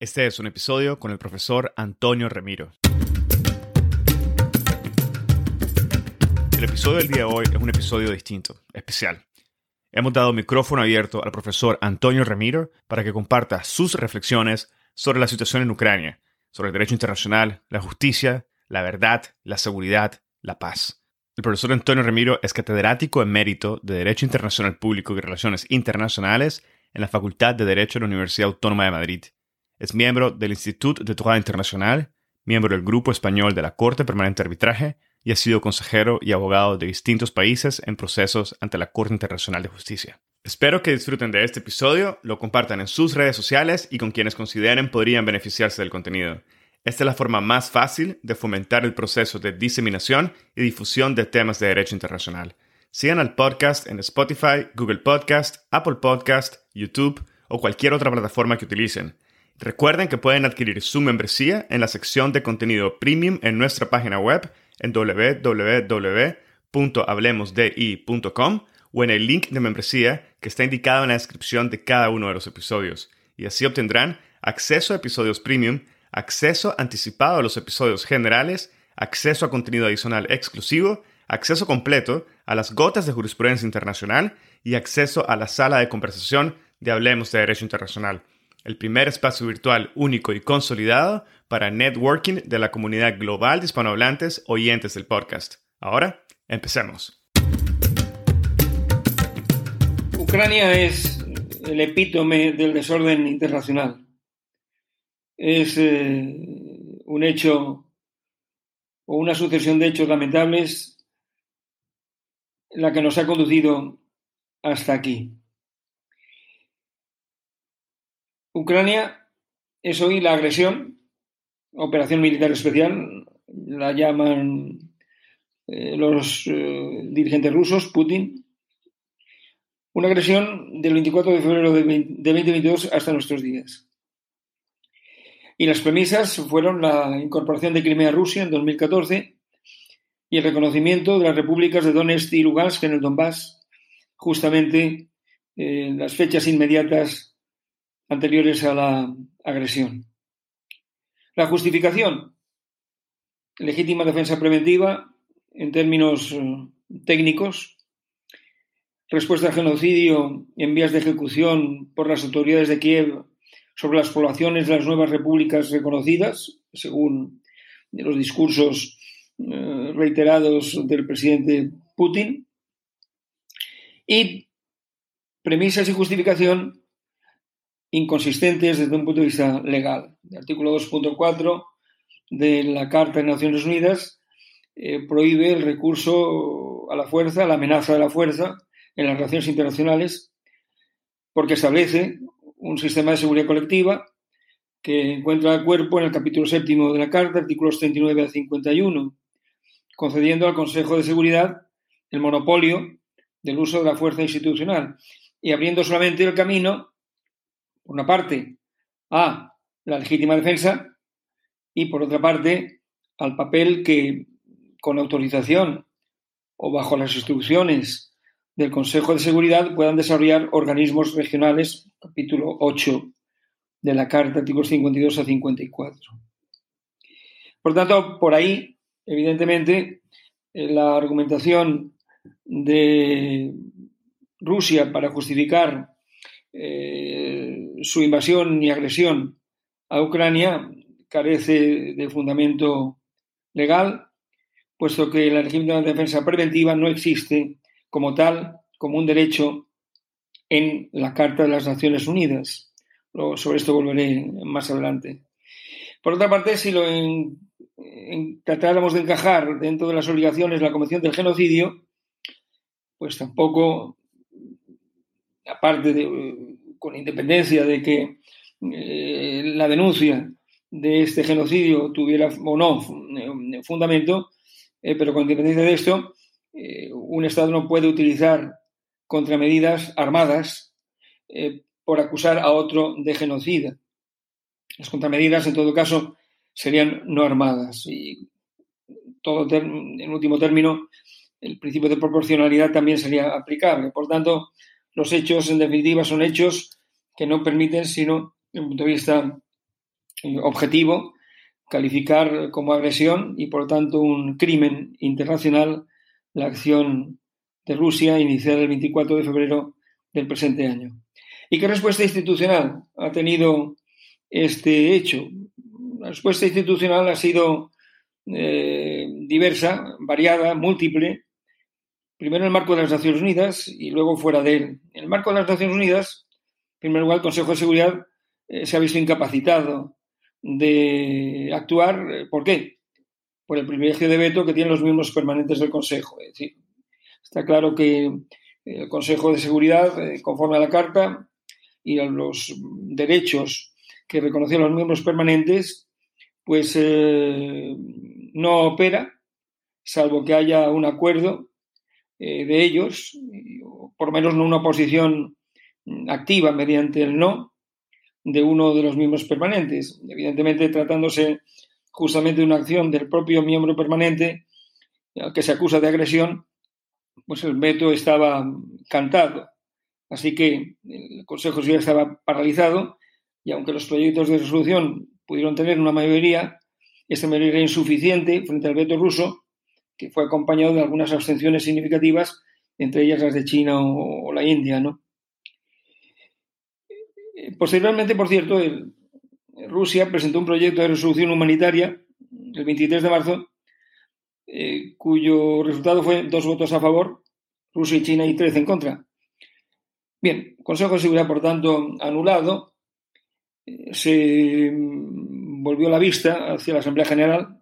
Este es un episodio con el profesor Antonio Remiro. El episodio del día de hoy es un episodio distinto, especial. Hemos dado micrófono abierto al profesor Antonio Remiro para que comparta sus reflexiones sobre la situación en Ucrania, sobre el derecho internacional, la justicia, la verdad, la seguridad, la paz. El profesor Antonio Remiro es catedrático emérito de Derecho Internacional Público y Relaciones Internacionales en la Facultad de Derecho de la Universidad Autónoma de Madrid es miembro del Institut de Droit Internacional, miembro del Grupo Español de la Corte Permanente de Arbitraje y ha sido consejero y abogado de distintos países en procesos ante la Corte Internacional de Justicia. Espero que disfruten de este episodio, lo compartan en sus redes sociales y con quienes consideren podrían beneficiarse del contenido. Esta es la forma más fácil de fomentar el proceso de diseminación y difusión de temas de derecho internacional. Sigan al podcast en Spotify, Google Podcast, Apple Podcast, YouTube o cualquier otra plataforma que utilicen. Recuerden que pueden adquirir su membresía en la sección de contenido premium en nuestra página web en www.hablemosdi.com o en el link de membresía que está indicado en la descripción de cada uno de los episodios. Y así obtendrán acceso a episodios premium, acceso anticipado a los episodios generales, acceso a contenido adicional exclusivo, acceso completo a las gotas de jurisprudencia internacional y acceso a la sala de conversación de Hablemos de Derecho Internacional el primer espacio virtual único y consolidado para networking de la comunidad global de hispanohablantes oyentes del podcast. Ahora, empecemos. Ucrania es el epítome del desorden internacional. Es eh, un hecho o una sucesión de hechos lamentables la que nos ha conducido hasta aquí. Ucrania es hoy la agresión, operación militar especial, la llaman eh, los eh, dirigentes rusos, Putin, una agresión del 24 de febrero de, 2022 hasta nuestros días. Y las premisas fueron la incorporación de Crimea a Rusia en 2014 y el reconocimiento de las repúblicas de Donetsk y Lugansk en el Donbass, justamente en las fechas inmediatas anteriores a la agresión. La justificación, legítima defensa preventiva en términos eh, técnicos, respuesta al genocidio en vías de ejecución por las autoridades de Kiev sobre las poblaciones de las nuevas repúblicas reconocidas, según los discursos eh, reiterados del presidente Putin, y premisas y justificación inconsistentes desde un punto de vista legal. El artículo 2.4 de la Carta de Naciones Unidas eh, prohíbe el recurso a la fuerza, la amenaza de la fuerza en las relaciones internacionales, porque establece un sistema de seguridad colectiva que encuentra cuerpo en el capítulo séptimo de la Carta, artículos 39 a 51, concediendo al Consejo de Seguridad el monopolio del uso de la fuerza institucional y abriendo solamente el camino por una parte, a la legítima defensa y, por otra parte, al papel que, con autorización o bajo las instrucciones del Consejo de Seguridad, puedan desarrollar organismos regionales, capítulo 8 de la Carta, artículos 52 a 54. Por tanto, por ahí, evidentemente, eh, la argumentación de Rusia para justificar eh, su invasión y agresión a Ucrania carece de fundamento legal, puesto que la régimen de defensa preventiva no existe como tal, como un derecho en la Carta de las Naciones Unidas. Sobre esto volveré más adelante. Por otra parte, si lo tratáramos de encajar dentro de las obligaciones de la Convención del Genocidio, pues tampoco aparte de, con independencia de que eh, la denuncia de este genocidio tuviera o no eh, fundamento, eh, pero con independencia de esto, un Estado no puede utilizar contramedidas armadas por acusar a otro de genocida. Las contramedidas, en todo caso, serían no armadas. Y todo en último término, el principio de proporcionalidad también sería aplicable. Por tanto, los hechos, en definitiva, son hechos que no permiten sino, desde un punto de vista objetivo calificar como agresión y por lo tanto un crimen internacional la acción de Rusia iniciada el 24 de febrero del presente año. ¿Y qué respuesta institucional ha tenido este hecho? La respuesta institucional ha sido eh, diversa, variada, múltiple, primero en el marco de las Naciones Unidas y luego fuera de él. En el marco de las Naciones Unidas, en primer lugar, el Consejo de Seguridad eh, se ha visto incapacitado de actuar. ¿Por qué? Por el privilegio de veto que tienen los miembros permanentes del Consejo. Es decir, está claro que el Consejo de Seguridad, eh, conforme a la Carta y a los derechos que reconocen los miembros permanentes, pues eh, no opera, salvo que haya un acuerdo eh, de ellos, por lo menos no una posición activa mediante el no de uno de los miembros permanentes. Evidentemente, tratándose justamente de una acción del propio miembro permanente al que se acusa de agresión, pues el veto estaba cantado. Así que el Consejo ya estaba paralizado y aunque los proyectos de resolución pudieron tener una mayoría, esta mayoría era insuficiente frente al veto ruso, que fue acompañado de algunas abstenciones significativas, entre ellas las de China o, la India. ¿no? Posteriormente, por cierto, Rusia presentó un proyecto de resolución humanitaria el 23 de marzo eh, cuyo resultado fue dos votos a favor, Rusia y China y tres en contra. Bien, Consejo de Seguridad, por tanto, anulado, eh, se volvió la vista hacia la Asamblea General,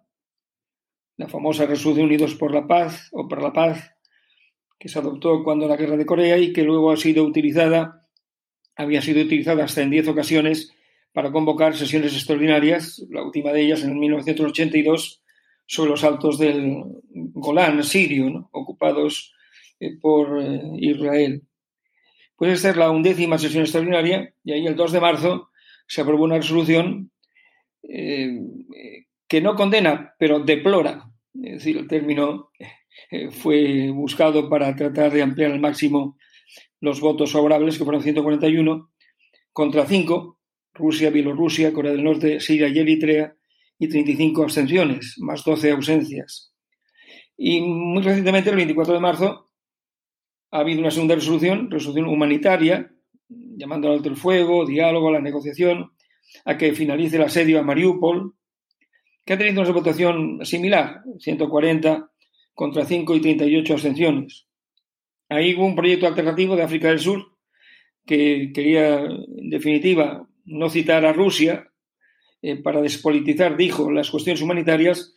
la famosa resolución Unidos por la Paz o por la Paz, que se adoptó cuando la guerra de Corea y que luego ha sido utilizada, había sido utilizada hasta en diez ocasiones para convocar sesiones extraordinarias, la última de ellas en el 1982 sobre los altos del Golán sirio, ocupados eh, por eh, Israel. Puede ser la undécima sesión extraordinaria y ahí el 2 de marzo se aprobó una resolución eh, que no condena, pero deplora. Es decir, el término fue buscado para tratar de ampliar al máximo los votos favorables, que fueron 141, contra 5, Rusia, Bielorrusia, Corea del Norte, Siria y Eritrea, y 35 abstenciones, más 12 ausencias. Y muy recientemente, el 24 de marzo, ha habido una segunda resolución, resolución humanitaria, llamando al alto el fuego, diálogo, la negociación, a que finalice el asedio a Mariupol, que ha tenido una votación similar, 140 contra 5 y 38 abstenciones. Ahí hubo un proyecto alternativo de África del Sur que quería, en definitiva, no citar a Rusia, eh, para despolitizar, dijo, las cuestiones humanitarias,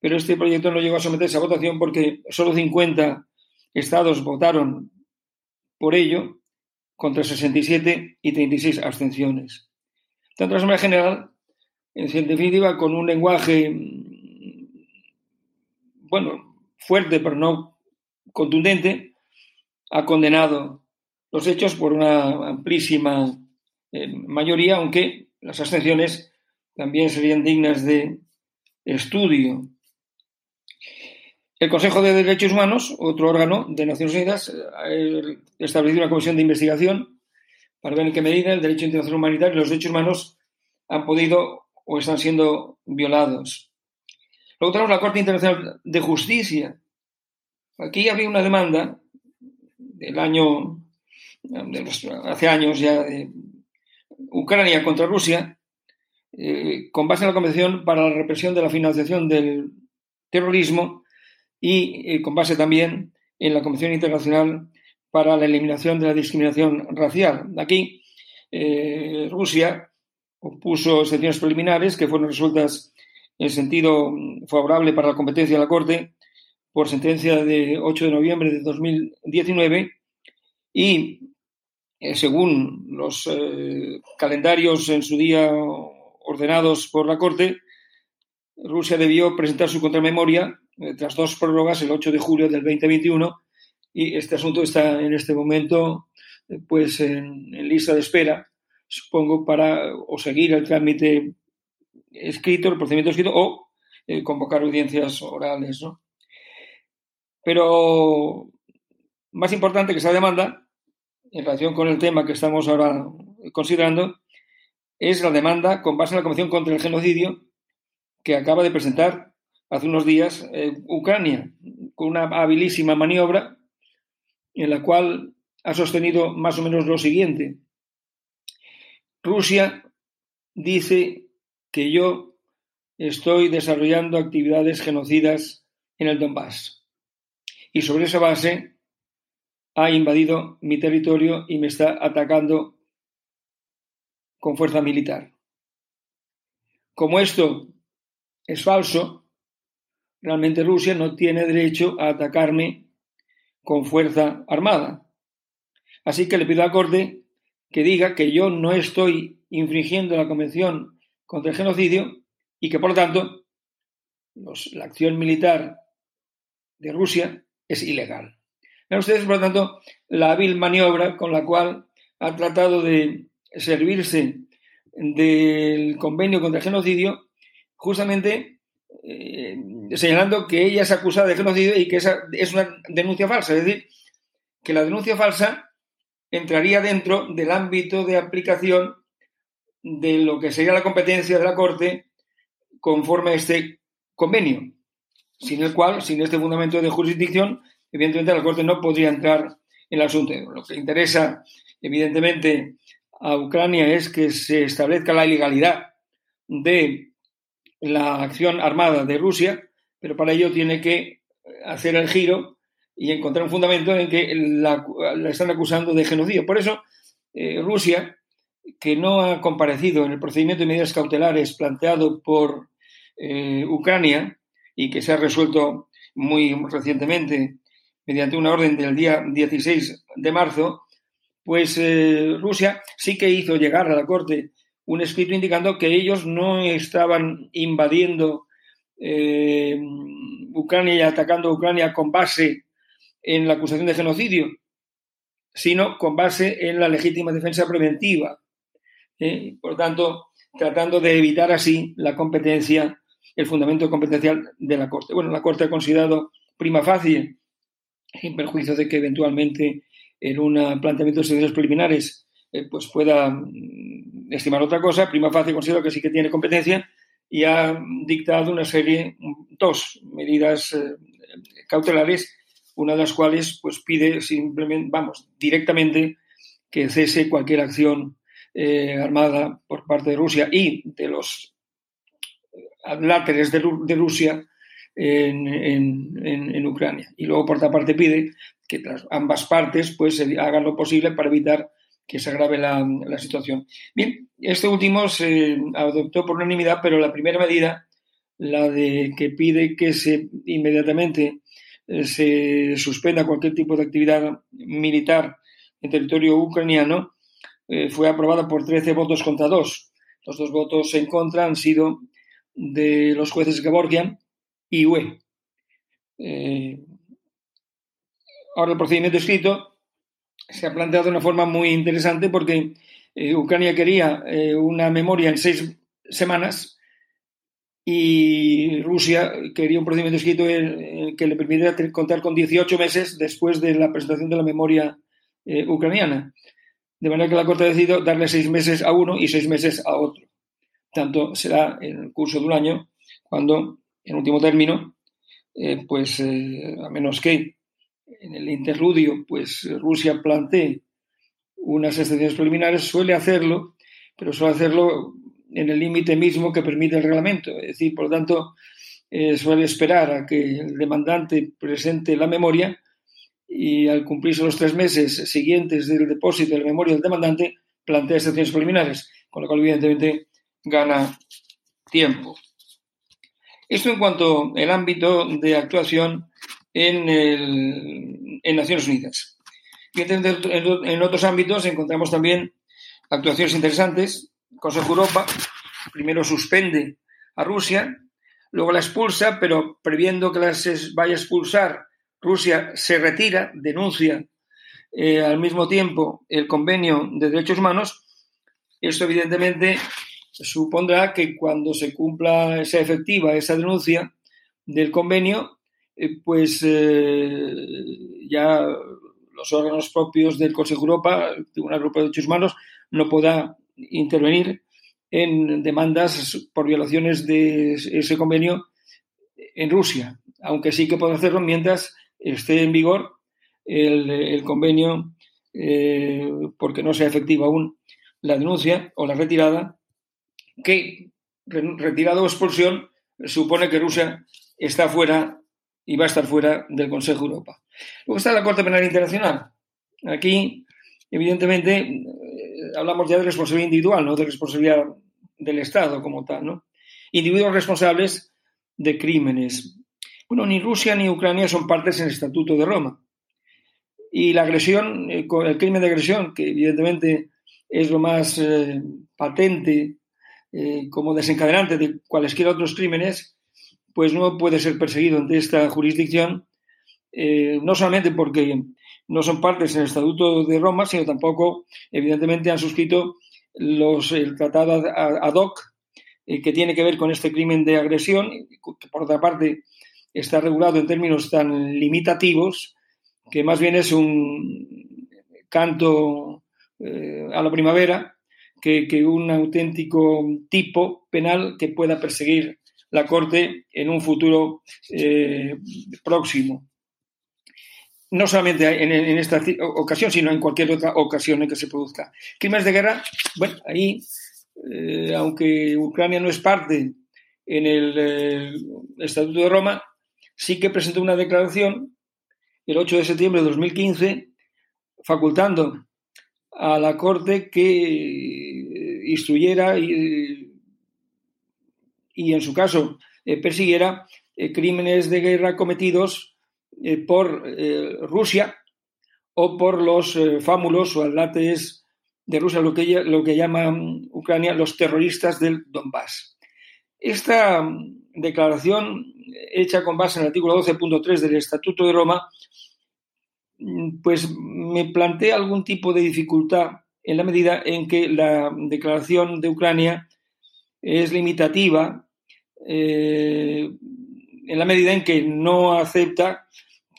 pero este proyecto no llegó a someterse a votación porque solo 50 estados votaron por ello, contra 67 y 36 abstenciones. Tanto la Asamblea General, en definitiva, con un lenguaje, bueno, fuerte pero no contundente, ha condenado los hechos por una amplísima eh, mayoría, aunque las abstenciones también serían dignas de estudio. El Consejo de Derechos Humanos, otro órgano de Naciones Unidas, ha establecido una comisión de investigación para ver en qué medida el derecho internacional humanitario y los derechos humanos han podido o están siendo violados. Luego tenemos la Corte Internacional de Justicia. Aquí había una demanda del año, hace años ya, de Ucrania contra Rusia, eh, con base en la Convención para la Represión de la Financiación del Terrorismo y eh, con base también en la Convención Internacional para la Eliminación de la Discriminación Racial. Aquí, eh, Rusia opuso excepciones preliminares que fueron resueltas en sentido favorable para la competencia de la Corte por sentencia de 8 de noviembre de 2019 y según los calendarios en su día ordenados por la Corte, Rusia debió presentar su contramemoria eh, tras dos prórrogas el 8 de julio del 2021 y este asunto está en este momento eh, pues en, lista de espera, supongo, para o seguir el trámite escrito, el procedimiento escrito o eh, convocar audiencias orales. ¿no? Pero más importante que esa demanda, en relación con el tema que estamos ahora considerando, es la demanda con base en la Convención contra el Genocidio que acaba de presentar hace unos días eh, Ucrania, con una habilísima maniobra en la cual ha sostenido más o menos lo siguiente. Rusia dice que yo estoy desarrollando actividades genocidas en el Donbass. Y sobre esa base ha invadido mi territorio y me está atacando con fuerza militar. Como esto es falso, realmente Rusia no tiene derecho a atacarme con fuerza armada. Así que le pido a Corte que diga que yo no estoy infringiendo la Convención contra el Genocidio y que, por lo tanto, la acción militar de Rusia es ilegal. Ven ustedes, por lo tanto, la hábil maniobra con la cual ha tratado de servirse del convenio contra el genocidio, justamente eh, señalando que ella es acusada de genocidio y que esa es una denuncia falsa. Es decir, que la denuncia falsa entraría dentro del ámbito de aplicación de lo que sería la competencia de la Corte conforme a este convenio, sin el cual, sin este fundamento de jurisdicción, evidentemente la Corte no podría entrar en el asunto. Lo que interesa, evidentemente, a Ucrania es que se establezca la ilegalidad de la acción armada de Rusia, pero para ello tiene que hacer el giro y encontrar un fundamento en que la, están acusando de genocidio. Por eso, eh, Rusia, que no ha comparecido en el procedimiento de medidas cautelares planteado por eh, Ucrania y que se ha resuelto muy recientemente mediante una orden del día 16 de marzo, pues eh, Rusia sí que hizo llegar a la Corte un escrito indicando que ellos no estaban invadiendo Ucrania y atacando Ucrania con base en la acusación de genocidio, sino con base en la legítima defensa preventiva. ¿eh? Por tanto, tratando de evitar así la competencia, el fundamento competencial de la Corte. Bueno, la Corte ha considerado prima facie, en perjuicio de que eventualmente en un planteamiento de estudios preliminares eh, pues pueda mm, estimar otra cosa, prima facie considero que sí que tiene competencia y ha dictado una serie, dos medidas eh, cautelares, una de las cuales pues pide simplemente, vamos, directamente que cese cualquier acción eh, armada por parte de Rusia y de los láteres de, Rusia en, Ucrania. Y luego, por otra parte, pide que ambas partes pues, hagan lo posible para evitar que se agrave la, situación. Bien, este último se adoptó por unanimidad, pero la primera medida, la de que pide que se inmediatamente eh, se suspenda cualquier tipo de actividad militar en territorio ucraniano, eh, fue aprobada por 13 votos contra 2. Los dos votos en contra han sido de los jueces Gevorgian y UE. Eh, Ahora, el procedimiento escrito se ha planteado de una forma muy interesante porque eh, Ucrania quería eh, una memoria en seis semanas y Rusia quería un procedimiento escrito que le permitiera contar con 18 meses después de la presentación de la memoria eh, ucraniana. De manera que la Corte ha decidido darle seis meses a uno y seis meses a otro. Tanto será en el curso de un año cuando, en último término, pues a menos que en el interludio, pues Rusia plantee unas excepciones preliminares, suele hacerlo, pero suele hacerlo en el límite mismo que permite el reglamento. Es decir, por lo tanto, eh, suele esperar a que el demandante presente la memoria y al cumplirse los tres meses siguientes del depósito de la memoria del demandante, plantea excepciones preliminares, con lo cual evidentemente gana tiempo. Esto en cuanto al ámbito de actuación en, el, en Naciones Unidas. En, otros ámbitos encontramos también actuaciones interesantes. Consejo Europa primero suspende a Rusia, luego la expulsa, pero previendo que las vaya a expulsar, Rusia se retira, denuncia eh, al mismo tiempo el convenio de derechos humanos. Esto evidentemente supondrá que cuando se cumpla, sea efectiva esa denuncia del convenio, eh, pues eh, ya los órganos propios del Consejo de Europa, el Tribunal Europeo de Derechos Humanos, no pueda intervenir en demandas por violaciones de ese convenio en Rusia, aunque sí que puede hacerlo mientras esté en vigor el, convenio, eh, porque no sea efectiva aún la denuncia o la retirada, que retirada o expulsión supone que Rusia está fuera y va a estar fuera del Consejo de Europa. Luego está la Corte Penal Internacional. Aquí, evidentemente, hablamos ya de responsabilidad individual, no de responsabilidad del Estado como tal, ¿no? Individuos responsables de crímenes. Bueno, ni Rusia ni Ucrania son partes en el Estatuto de Roma. Y la agresión, eh, el crimen de agresión, que evidentemente es lo más eh, patente como desencadenante de cualesquier otros crímenes, pues no puede ser perseguido ante esta jurisdicción, eh, no solamente porque no son partes en el Estatuto de Roma, sino tampoco, evidentemente, han suscrito los, el tratado ad hoc eh, que tiene que ver con este crimen de agresión, que por otra parte está regulado en términos tan limitativos que más bien es un canto eh, a la primavera que, un auténtico tipo penal que pueda perseguir la Corte en un futuro eh, próximo. No solamente en, esta ocasión, sino en cualquier otra ocasión en que se produzca. Crímenes de guerra, bueno, ahí, eh, aunque Ucrania no es parte en el eh, Estatuto de Roma, sí que presentó una declaración el 8 de septiembre de 2015 facultando a la Corte que instruyera y y en su caso eh, persiguiera eh, crímenes de guerra cometidos eh, por Rusia o por los fámulos o atlates de Rusia, lo que, lo que llama Ucrania los terroristas del Donbass. Esta declaración, hecha con base en el artículo 12.3 del Estatuto de Roma, pues me plantea algún tipo de dificultad en la medida en que la declaración de Ucrania es limitativa eh, en la medida en que no acepta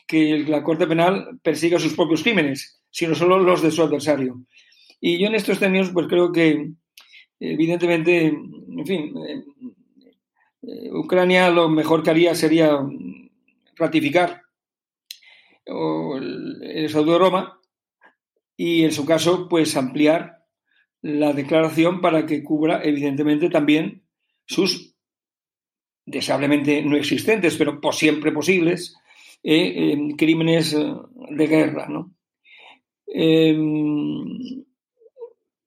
que la Corte Penal persiga sus propios crímenes, sino solo los de su adversario. Y yo en estos términos, pues creo que, evidentemente, en fin, eh, Ucrania lo mejor que haría sería ratificar el, el Estatuto de Roma y, en su caso, pues ampliar la declaración para que cubra, evidentemente, también sus deseablemente no existentes, pero por siempre posibles, eh, crímenes eh, de guerra. ¿no? Em,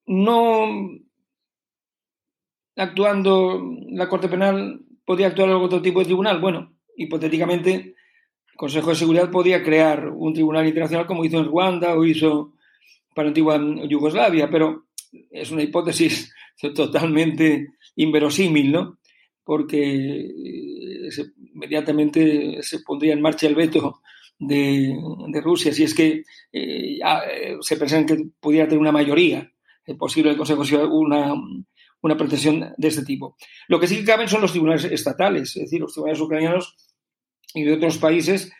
no actuando la Corte Penal, podría actuar algún otro tipo de tribunal. Bueno, hipotéticamente, el Consejo de Seguridad podría crear un tribunal internacional como hizo en Ruanda o hizo para antigua Yugoslavia, pero es una hipótesis totalmente inverosímil, ¿no? Porque eh, inmediatamente se pondría en marcha el veto de, Rusia, si es que eh, eh, se pensaban que pudiera tener una mayoría posible el Consejo una, una pretensión de este tipo. Lo que sí que caben son los tribunales estatales, es decir, los tribunales ucranianos y de otros países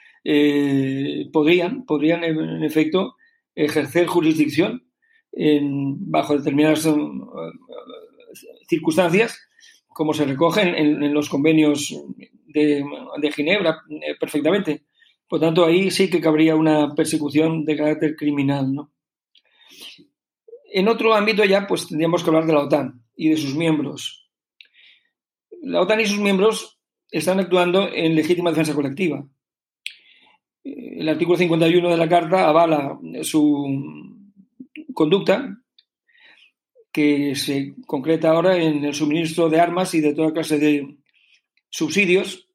podrían, podrían en, efecto ejercer jurisdicción bajo determinadas circunstancias como se recogen en, los convenios de, Ginebra eh, perfectamente. Por tanto, ahí sí que cabría una persecución de carácter criminal. ¿no? En otro ámbito ya, pues tendríamos que hablar de la OTAN y de sus miembros. La OTAN y sus miembros están actuando en legítima defensa colectiva. El artículo 51 de la Carta avala su conducta que se concreta ahora en el suministro de armas y de toda clase de subsidios,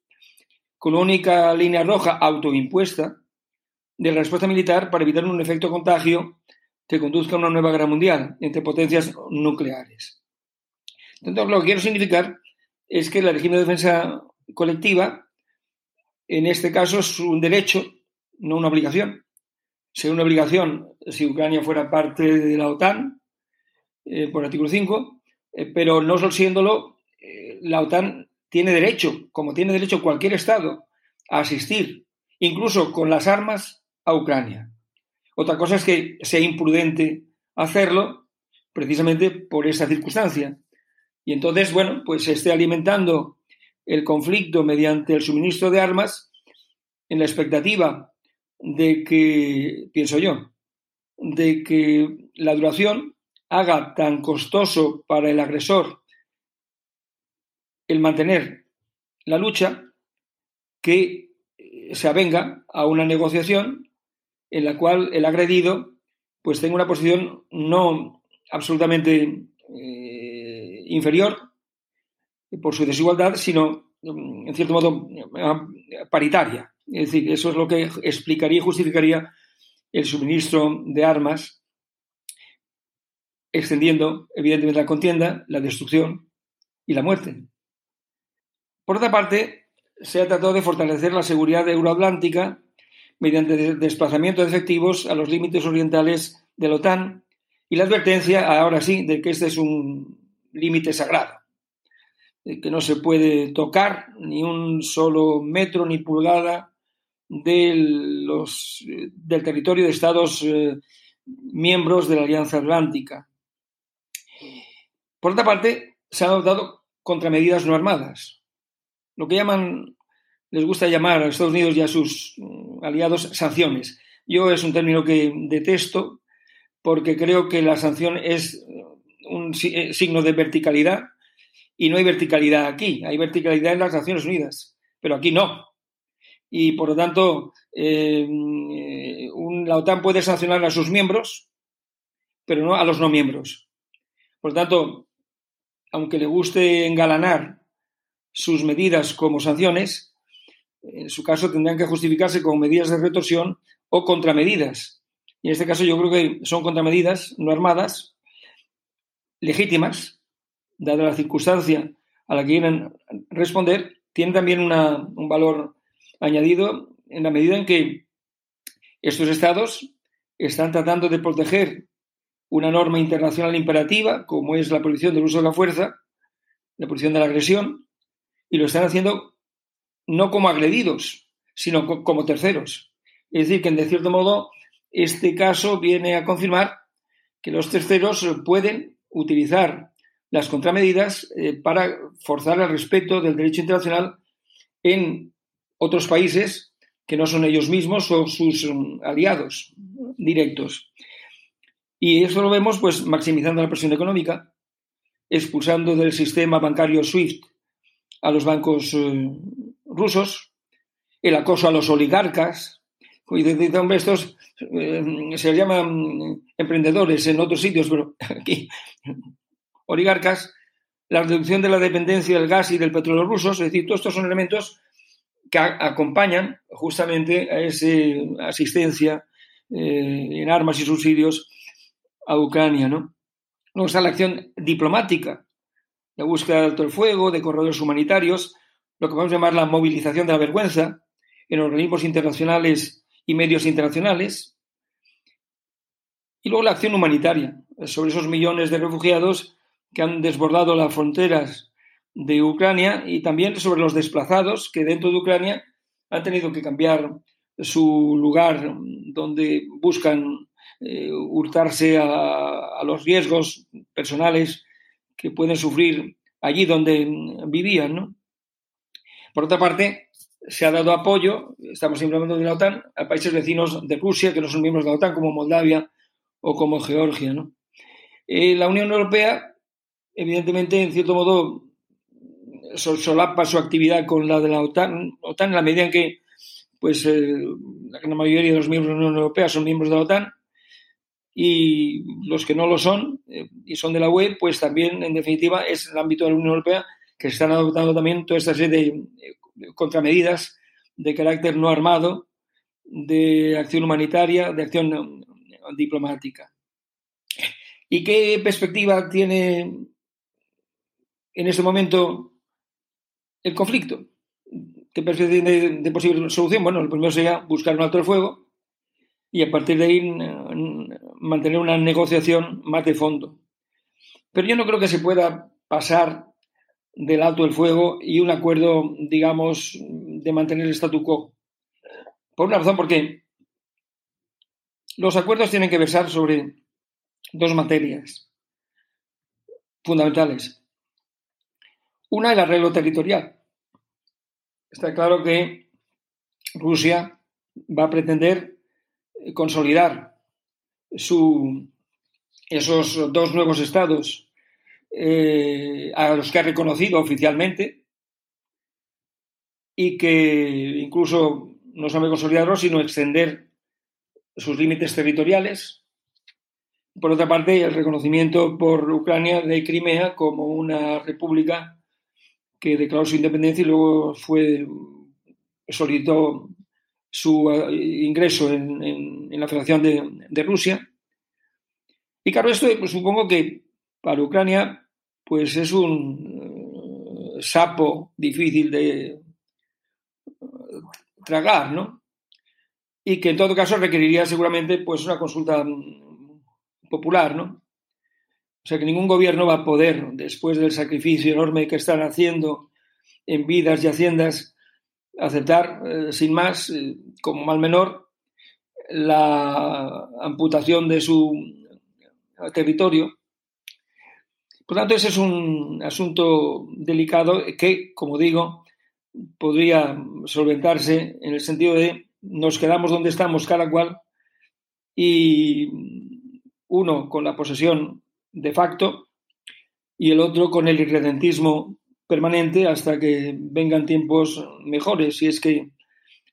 con la única línea roja autoimpuesta de la respuesta militar para evitar un efecto contagio que conduzca a una nueva guerra mundial entre potencias nucleares. Entonces, lo que quiero significar es que la régimen de defensa colectiva, en este caso, es un derecho, no una obligación. Sería una obligación si Ucrania fuera parte de la OTAN, eh, por el artículo 5, eh, pero no solo siéndolo, eh, la OTAN tiene derecho, como tiene derecho cualquier Estado, a asistir, incluso con las armas, a Ucrania. Otra cosa es que sea imprudente hacerlo precisamente por esa circunstancia, y entonces, bueno, pues se esté alimentando el conflicto mediante el suministro de armas en la expectativa de que, pienso yo, de que la duración haga tan costoso para el agresor el mantener la lucha que se avenga a una negociación en la cual el agredido pues tenga una posición no absolutamente eh, inferior por su desigualdad, sino mm, en cierto modo paritaria. Es decir, eso es lo que explicaría y justificaría el suministro de armas, extendiendo evidentemente la contienda, la destrucción y la muerte. Por otra parte, se ha tratado de fortalecer la seguridad euroatlántica mediante desplazamiento de efectivos a los límites orientales de la OTAN y la advertencia, ahora sí, de que este es un límite sagrado, que no se puede tocar ni un solo metro ni pulgada de del territorio de Estados eh, miembros de la Alianza Atlántica. Por otra parte, se han adoptado contramedidas no armadas, lo que llaman, les gusta llamar a Estados Unidos y a sus mm, aliados sanciones. Yo es un término que detesto porque creo que la sanción es un eh, signo de verticalidad y no hay verticalidad aquí, hay verticalidad en las Naciones Unidas, pero aquí no. Y por lo tanto, eh, la OTAN puede sancionar a sus miembros, pero no a los no miembros. Por lo tanto, aunque le guste engalanar sus medidas como sanciones, en su caso tendrán que justificarse con medidas de retorsión o contramedidas. Y en este caso yo creo que son contramedidas no armadas, legítimas, dada la circunstancia a la que quieren responder, tienen también un valor añadido en la medida en que estos estados están tratando de proteger una norma internacional imperativa, como es la prohibición del uso de la fuerza, la prohibición de la agresión, y lo están haciendo no como agredidos, sino como terceros. Es decir, que de cierto modo este caso viene a confirmar que los terceros pueden utilizar las contramedidas eh, para forzar el respeto del derecho internacional en otros países que no son ellos mismos o sus um, aliados directos. Y eso lo vemos pues maximizando la presión económica, expulsando del sistema bancario SWIFT a los bancos eh, rusos, el acoso a los oligarcas. Y de, estos eh, se llaman emprendedores en otros sitios, pero aquí, oligarcas, la reducción de la dependencia del gas y del petróleo rusos, es decir, todos estos son elementos que acompañan justamente a esa asistencia eh, en armas y subsidios a Ucrania. ¿no? Luego está la acción diplomática, la búsqueda de alto el fuego, de corredores humanitarios, lo que podemos llamar la movilización de la vergüenza en organismos internacionales y medios internacionales. Y luego la acción humanitaria sobre esos millones de refugiados que han desbordado las fronteras de Ucrania y también sobre los desplazados que dentro de Ucrania han tenido que cambiar su lugar donde buscan eh, hurtarse a, los riesgos personales que pueden sufrir allí donde vivían. ¿no? Por otra parte, se ha dado apoyo, estamos implementando de la OTAN, a países vecinos de Rusia que no son miembros de la OTAN, como Moldavia o como Georgia. ¿no? Eh, la Unión Europea, evidentemente, en cierto modo, solapa su actividad con la de la OTAN, OTAN en la medida en que pues, eh, la mayoría de los miembros de la Unión Europea son miembros de la OTAN y los que no lo son eh, y son de la UE, pues también, en definitiva, es el ámbito de la Unión Europea que se están adoptando también toda esta serie de contramedidas de carácter no armado, de acción humanitaria, de acción diplomática. ¿Y qué perspectiva tiene en este momento el conflicto? ¿Qué perspectiva de, de posible solución? Bueno, lo primero sería buscar un alto el fuego y a partir de ahí mantener una negociación más de fondo. Pero yo no creo que se pueda pasar del alto el fuego y un acuerdo, digamos, de mantener el statu quo. Por una razón, porque los acuerdos tienen que versar sobre dos materias fundamentales. Una, el arreglo territorial. Está claro que Rusia va a pretender consolidar esos dos nuevos estados eh, a los que ha reconocido oficialmente y que incluso no sabe consolidarlos, sino extender sus límites territoriales. Por otra parte, el reconocimiento por Ucrania de Crimea como una república que declaró su independencia y luego fue solicitó su eh, ingreso en, la Federación de, Rusia. Y claro, esto pues, supongo que para Ucrania pues es un eh, sapo difícil de eh, tragar, ¿no? Y que en todo caso requeriría seguramente pues una consulta mm, popular, ¿no? O sea que ningún gobierno va a poder, después del sacrificio enorme que están haciendo en vidas y haciendas, aceptar eh, sin más, eh, como mal menor, la amputación de su territorio. Por tanto, ese es un asunto delicado que, como digo, podría solventarse en el sentido de nos quedamos donde estamos cada cual y uno con la posesión de facto y el otro con el irredentismo permanente hasta que vengan tiempos mejores, si es que,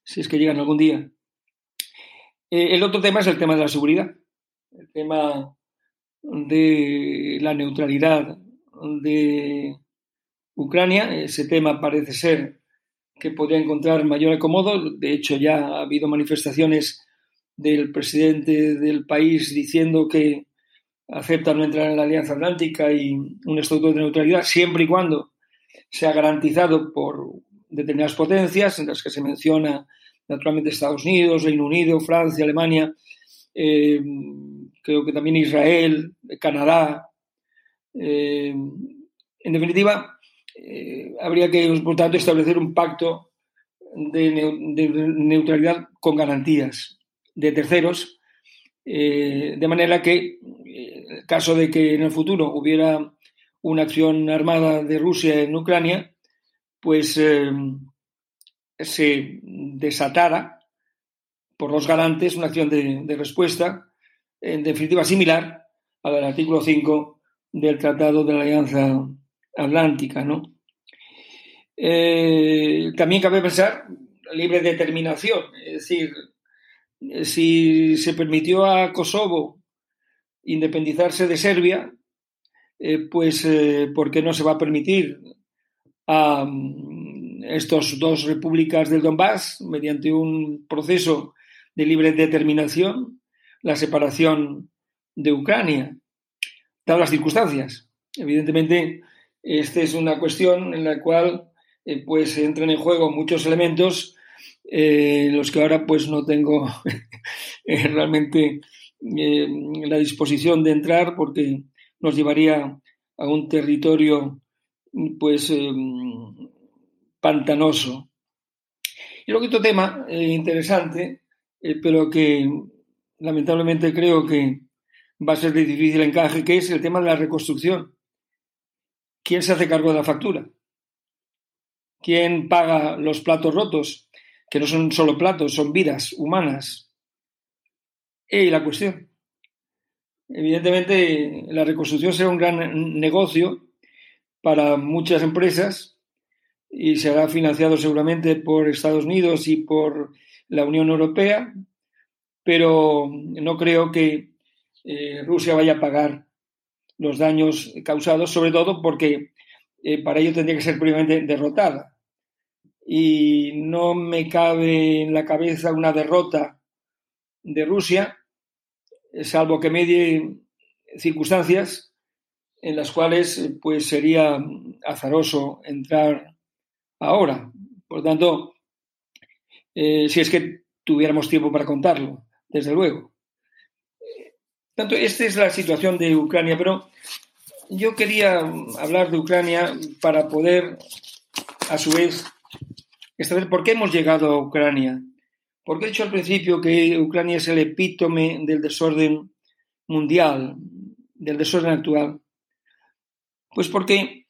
si es que llegan algún día. Eh, el otro tema es el tema de la seguridad, el tema de la neutralidad de Ucrania. Ese tema parece ser que podría encontrar mayor acomodo. De hecho, ya ha habido manifestaciones del presidente del país diciendo que acepta no entrar en la Alianza Atlántica y un estatuto de neutralidad, siempre y cuando sea garantizado por determinadas potencias, en las que se menciona naturalmente Estados Unidos, Reino Unido, Francia, Alemania, eh, creo que también Israel, Canadá. Eh, en definitiva, eh, habría que, por tanto, establecer un pacto de, neutralidad con garantías de terceros, de manera que, en caso de que en el futuro hubiera una acción armada de Rusia en Ucrania, pues eh, se desatara por los garantes una acción de, respuesta, en definitiva similar al artículo 5 del Tratado de la Alianza Atlántica. ¿no? Eh, también cabe pensar libre determinación, es decir, si se permitió a Kosovo independizarse de Serbia, eh, pues eh, ¿por qué no se va a permitir a mm, estos dos repúblicas del Donbass, mediante un proceso de libre determinación, la separación de Ucrania, dadas las circunstancias? Evidentemente, esta es una cuestión en la cual eh, pues entran en juego muchos elementos los que ahora pues no tengo realmente la disposición de entrar porque nos llevaría a un territorio pues em, pantanoso. Y luego otro tema eh, interesante, eh, pero que lamentablemente creo que va a ser de difícil encaje, que es el tema de la reconstrucción. ¿Quién se hace cargo de la factura? ¿Quién paga los platos rotos? Que no son solo platos, son vidas humanas. Y la cuestión. Evidentemente, la reconstrucción será un gran negocio para muchas empresas y será financiado seguramente por Estados Unidos y por la Unión Europea, pero no creo que eh, Rusia vaya a pagar los daños causados, sobre todo porque eh, para ello tendría que ser previamente derrotada. Y no me cabe en la cabeza una derrota de Rusia salvo que medie circunstancias en las cuales pues sería azaroso entrar ahora. Por lo tanto, eh, si es que tuviéramos tiempo para contarlo, desde luego. Tanto, esta es la situación de Ucrania, pero yo quería hablar de Ucrania para poder, a su vez, establecer por qué hemos llegado a Ucrania. Porque he dicho al principio que Ucrania es el epítome del desorden mundial, del desorden actual. Pues porque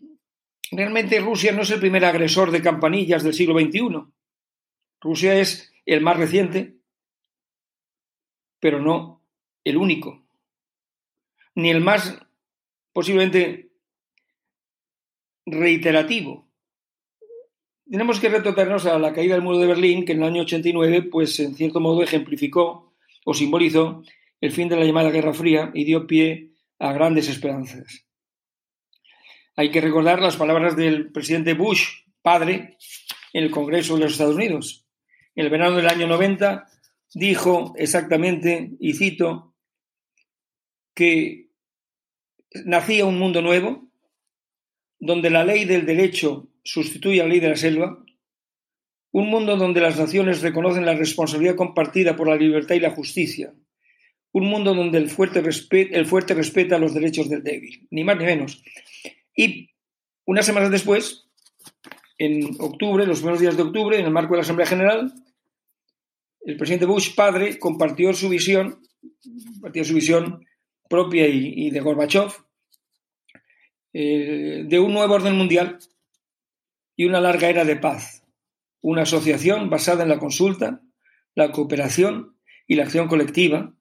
realmente Rusia no es el primer agresor de campanillas del siglo XXI. Rusia es el más reciente, pero no el único, ni el más posiblemente reiterativo. Tenemos que retrotraernos a la caída del muro de Berlín, que en el año 89, pues en cierto modo ejemplificó o simbolizó el fin de la llamada Guerra Fría y dio pie a grandes esperanzas. Hay que recordar las palabras del presidente Bush, padre, en el Congreso de los Estados Unidos. En el verano del año 90 dijo exactamente, y cito, que nacía un mundo nuevo, donde la ley del derecho sustituye a ley de la selva, un mundo donde las naciones reconocen la responsabilidad compartida por la libertad y la justicia, un mundo donde el fuerte, el fuerte respeta los derechos del débil, ni más ni menos. Y unas semanas después, en octubre, los primeros días de octubre, en el marco de la Asamblea General, el presidente Bush padre compartió su visión, compartió su visión propia y, de Gorbachev, eh, de un nuevo orden mundial y una larga era de paz, una asociación basada en la consulta, la cooperación y la acción colectiva,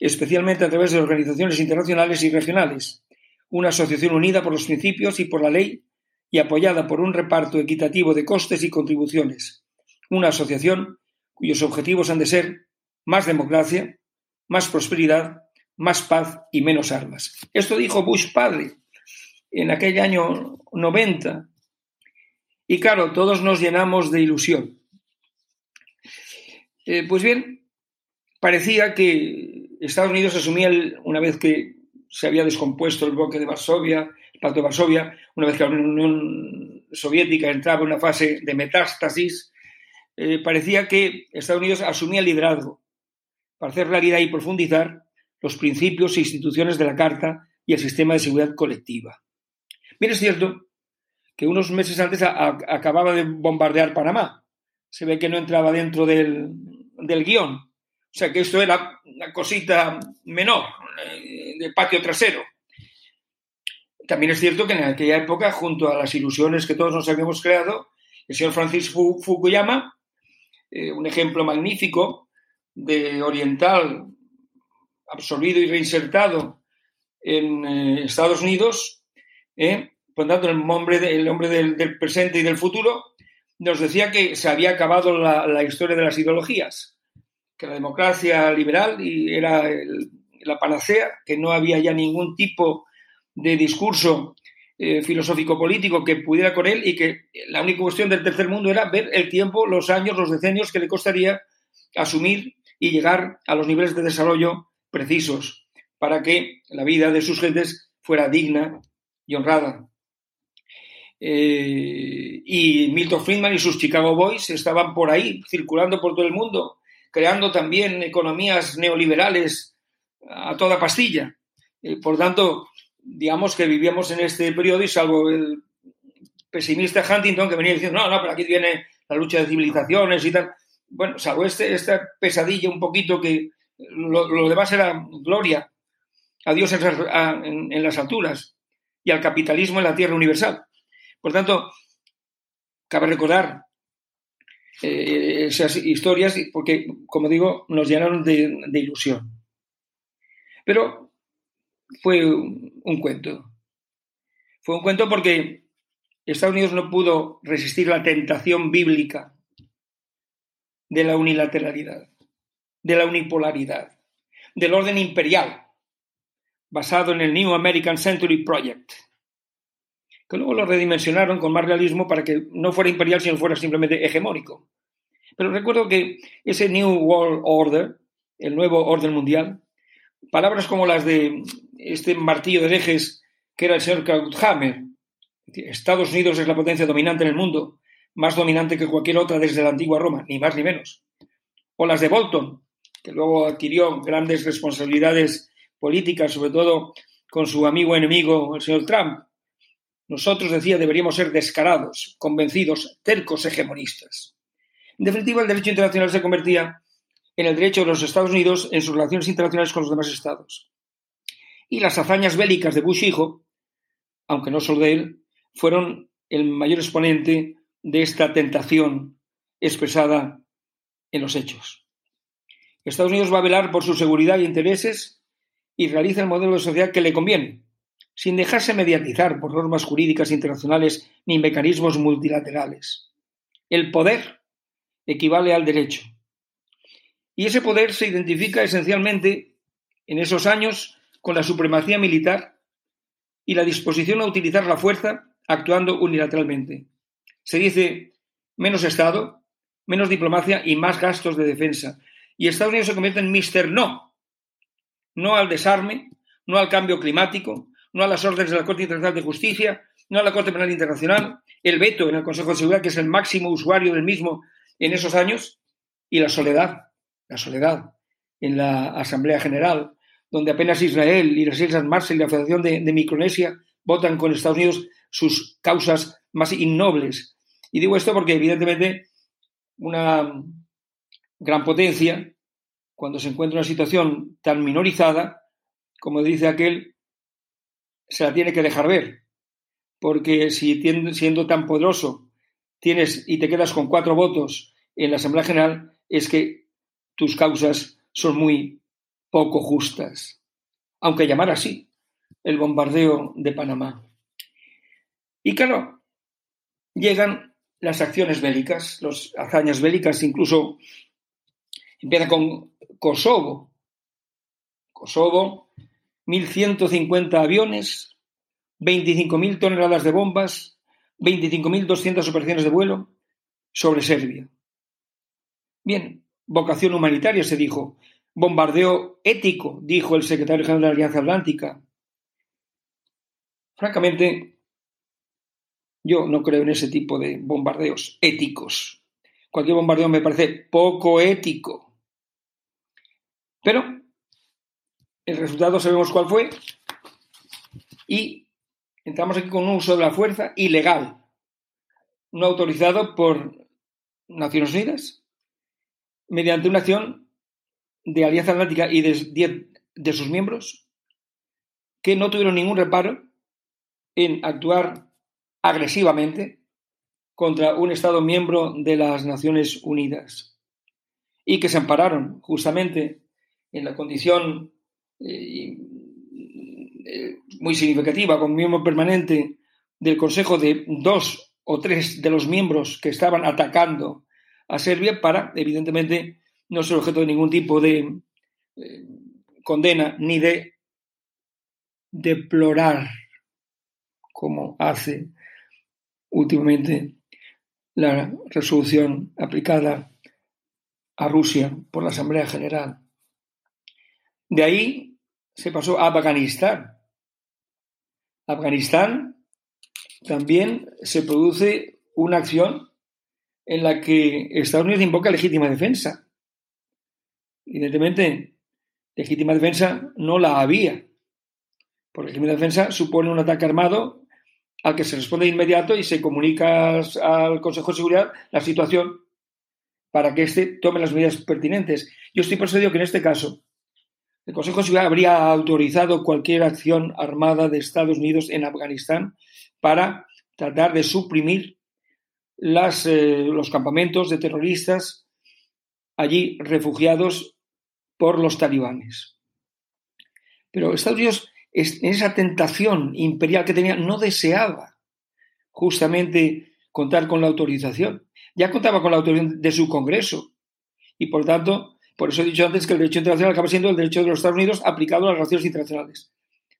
especialmente a través de organizaciones internacionales y regionales, una asociación unida por los principios y por la ley y apoyada por un reparto equitativo de costes y contribuciones, una asociación cuyos objetivos han de ser más democracia, más prosperidad, más paz y menos armas. Esto dijo Bush padre en aquel año 90. Y claro, todos nos llenamos de ilusión. Eh, pues bien, parecía que Estados Unidos asumía, una vez que se había descompuesto el bloque de Varsovia, el Pacto de Varsovia, una vez que la Unión Soviética entraba en una fase de metástasis, eh, parecía que Estados Unidos asumía el liderazgo para hacer realidad y profundizar los principios e instituciones de la Carta y el sistema de seguridad colectiva. Bien, es cierto que unos meses antes acababa de bombardear Panamá. Se ve que no entraba dentro del, del guion. O sea que esto era una cosita menor, eh, de patio trasero. También es cierto que en aquella época, junto a las ilusiones que todos nos habíamos creado, el señor Francisco Fukuyama eh, un ejemplo magnífico de oriental absorbido y reinsertado en eh, Estados Unidos, por tanto, el hombre, el hombre del, presente y del futuro, nos decía que se había acabado la, historia de las ideologías, que la democracia liberal era la panacea, que no había ya ningún tipo de discurso eh, filosófico-político que pudiera con él y que la única cuestión del tercer mundo era ver el tiempo, los años, los decenios que le costaría asumir y llegar a los niveles de desarrollo precisos para que la vida de sus gentes fuera digna y honrada. Eh, y Milton Friedman y sus Chicago Boys estaban por ahí, circulando por todo el mundo, creando también economías neoliberales a toda pastilla. Eh, por tanto, digamos que vivíamos en este periodo y salvo el pesimista Huntington que venía diciendo, no, no, pero aquí viene la lucha de civilizaciones y tal. Bueno, salvo este, esta pesadilla un poquito que lo, demás era gloria a Dios en, las alturas y al capitalismo en la tierra universal. Por tanto, cabe recordar eh, esas historias porque, como digo, nos llenaron de, de ilusión. Pero fue un cuento. Fue un cuento porque Estados Unidos no pudo resistir la tentación bíblica de la unilateralidad, de la unipolaridad, del orden imperial, basado en el New American Century Project, luego lo redimensionaron con más realismo para que no fuera imperial, sino fuera simplemente hegemónico. Pero recuerdo que ese New World Order, el nuevo orden mundial, palabras como las de este martillo de herejes que era el señor Krauthammer. Estados Unidos es la potencia dominante en el mundo, más dominante que cualquier otra desde la antigua Roma, ni más ni menos. O las de Bolton, que luego adquirió grandes responsabilidades políticas, sobre todo con su amigo enemigo, el señor Trump. Nosotros, decía, deberíamos ser descarados, convencidos, tercos hegemonistas. En definitiva, el derecho internacional se convertía en el derecho de los Estados Unidos en sus relaciones internacionales con los demás estados. Y las hazañas bélicas de Bush hijo, aunque no solo de él, fueron el mayor exponente de esta tentación expresada en los hechos. Estados Unidos va a velar por su seguridad e intereses y realiza el modelo de sociedad que le conviene, sin dejarse mediatizar por normas jurídicas internacionales ni mecanismos multilaterales. El poder equivale al derecho. Y ese poder se identifica esencialmente en esos años con la supremacía militar y la disposición a utilizar la fuerza actuando unilateralmente. Se dice menos Estado, menos diplomacia y más gastos de defensa. Y Estados Unidos se convierte en Mister No. No al desarme, no al cambio climático, no a las órdenes de la Corte Internacional de Justicia, no a la Corte Penal Internacional, el veto en el Consejo de Seguridad, que es el máximo usuario del mismo en esos años, y la soledad, la soledad en la Asamblea General, donde apenas Israel y las Islas Marshall y la Federación de, de Micronesia votan con Estados Unidos sus causas más innobles. Y digo esto porque, evidentemente, una gran potencia, cuando se encuentra en una situación tan minorizada, como dice aquel, se la tiene que dejar ver. Porque si siendo tan poderoso tienes y te quedas con cuatro votos en la Asamblea General, es que tus causas son muy poco justas. Aunque llamar así el bombardeo de Panamá. Y claro, llegan las acciones bélicas, las hazañas bélicas, incluso empieza con Kosovo. Kosovo 1.150 aviones, 25.000 toneladas de bombas, 25.200 operaciones de vuelo sobre Serbia. Bien, vocación humanitaria se dijo, bombardeo ético, dijo el secretario general de la Alianza Atlántica. Francamente, yo no creo en ese tipo de bombardeos éticos. Cualquier bombardeo me parece poco ético. Pero el resultado sabemos cuál fue y entramos aquí con un uso de la fuerza ilegal, no autorizado por Naciones Unidas, mediante una acción de Alianza Atlántica y de de sus miembros que no tuvieron ningún reparo en actuar agresivamente contra un Estado miembro de las Naciones Unidas y que se ampararon justamente en la condición eh, eh, muy significativa, con miembro permanente del Consejo de dos o tres de los miembros que estaban atacando a Serbia para, evidentemente, no ser objeto de ningún tipo de eh, condena ni de deplorar, como hace últimamente la resolución aplicada a Rusia por la Asamblea General. De ahí se pasó a Afganistán. Afganistán también se produce una acción en la que Estados Unidos invoca legítima defensa. Evidentemente, legítima defensa no la había. Porque legítima defensa supone un ataque armado al que se responde de inmediato y se comunica al Consejo de Seguridad la situación para que éste tome las medidas pertinentes. Yo estoy persuadido que en este caso el Consejo de Seguridad habría autorizado cualquier acción armada de Estados Unidos en Afganistán para tratar de suprimir eh, los campamentos de terroristas allí refugiados por los talibanes. Pero Estados Unidos, en esa tentación imperial que tenía, no deseaba justamente contar con la autorización. Ya contaba con la autorización de su Congreso y, por tanto, por eso he dicho antes que el derecho internacional acaba siendo el derecho de los Estados Unidos aplicado a las relaciones internacionales.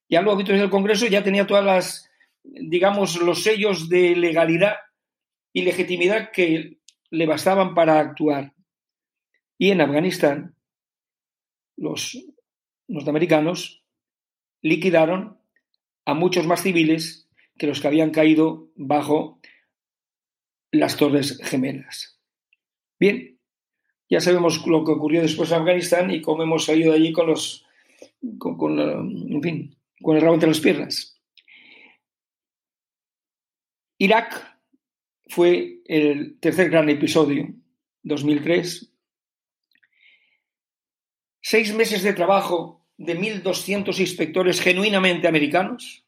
Ya luego que el Congreso ya tenía todas las, digamos, los sellos de legalidad y legitimidad que le bastaban para actuar. Y en Afganistán, los norteamericanos liquidaron a muchos más civiles que los que habían caído bajo las Torres Gemelas. Bien, ya sabemos lo que ocurrió después en Afganistán y cómo hemos salido de allí con los, con, en fin, con el rabo entre las piernas. Irak fue el tercer gran episodio, 2003. Seis meses de trabajo de 1.200 inspectores genuinamente americanos,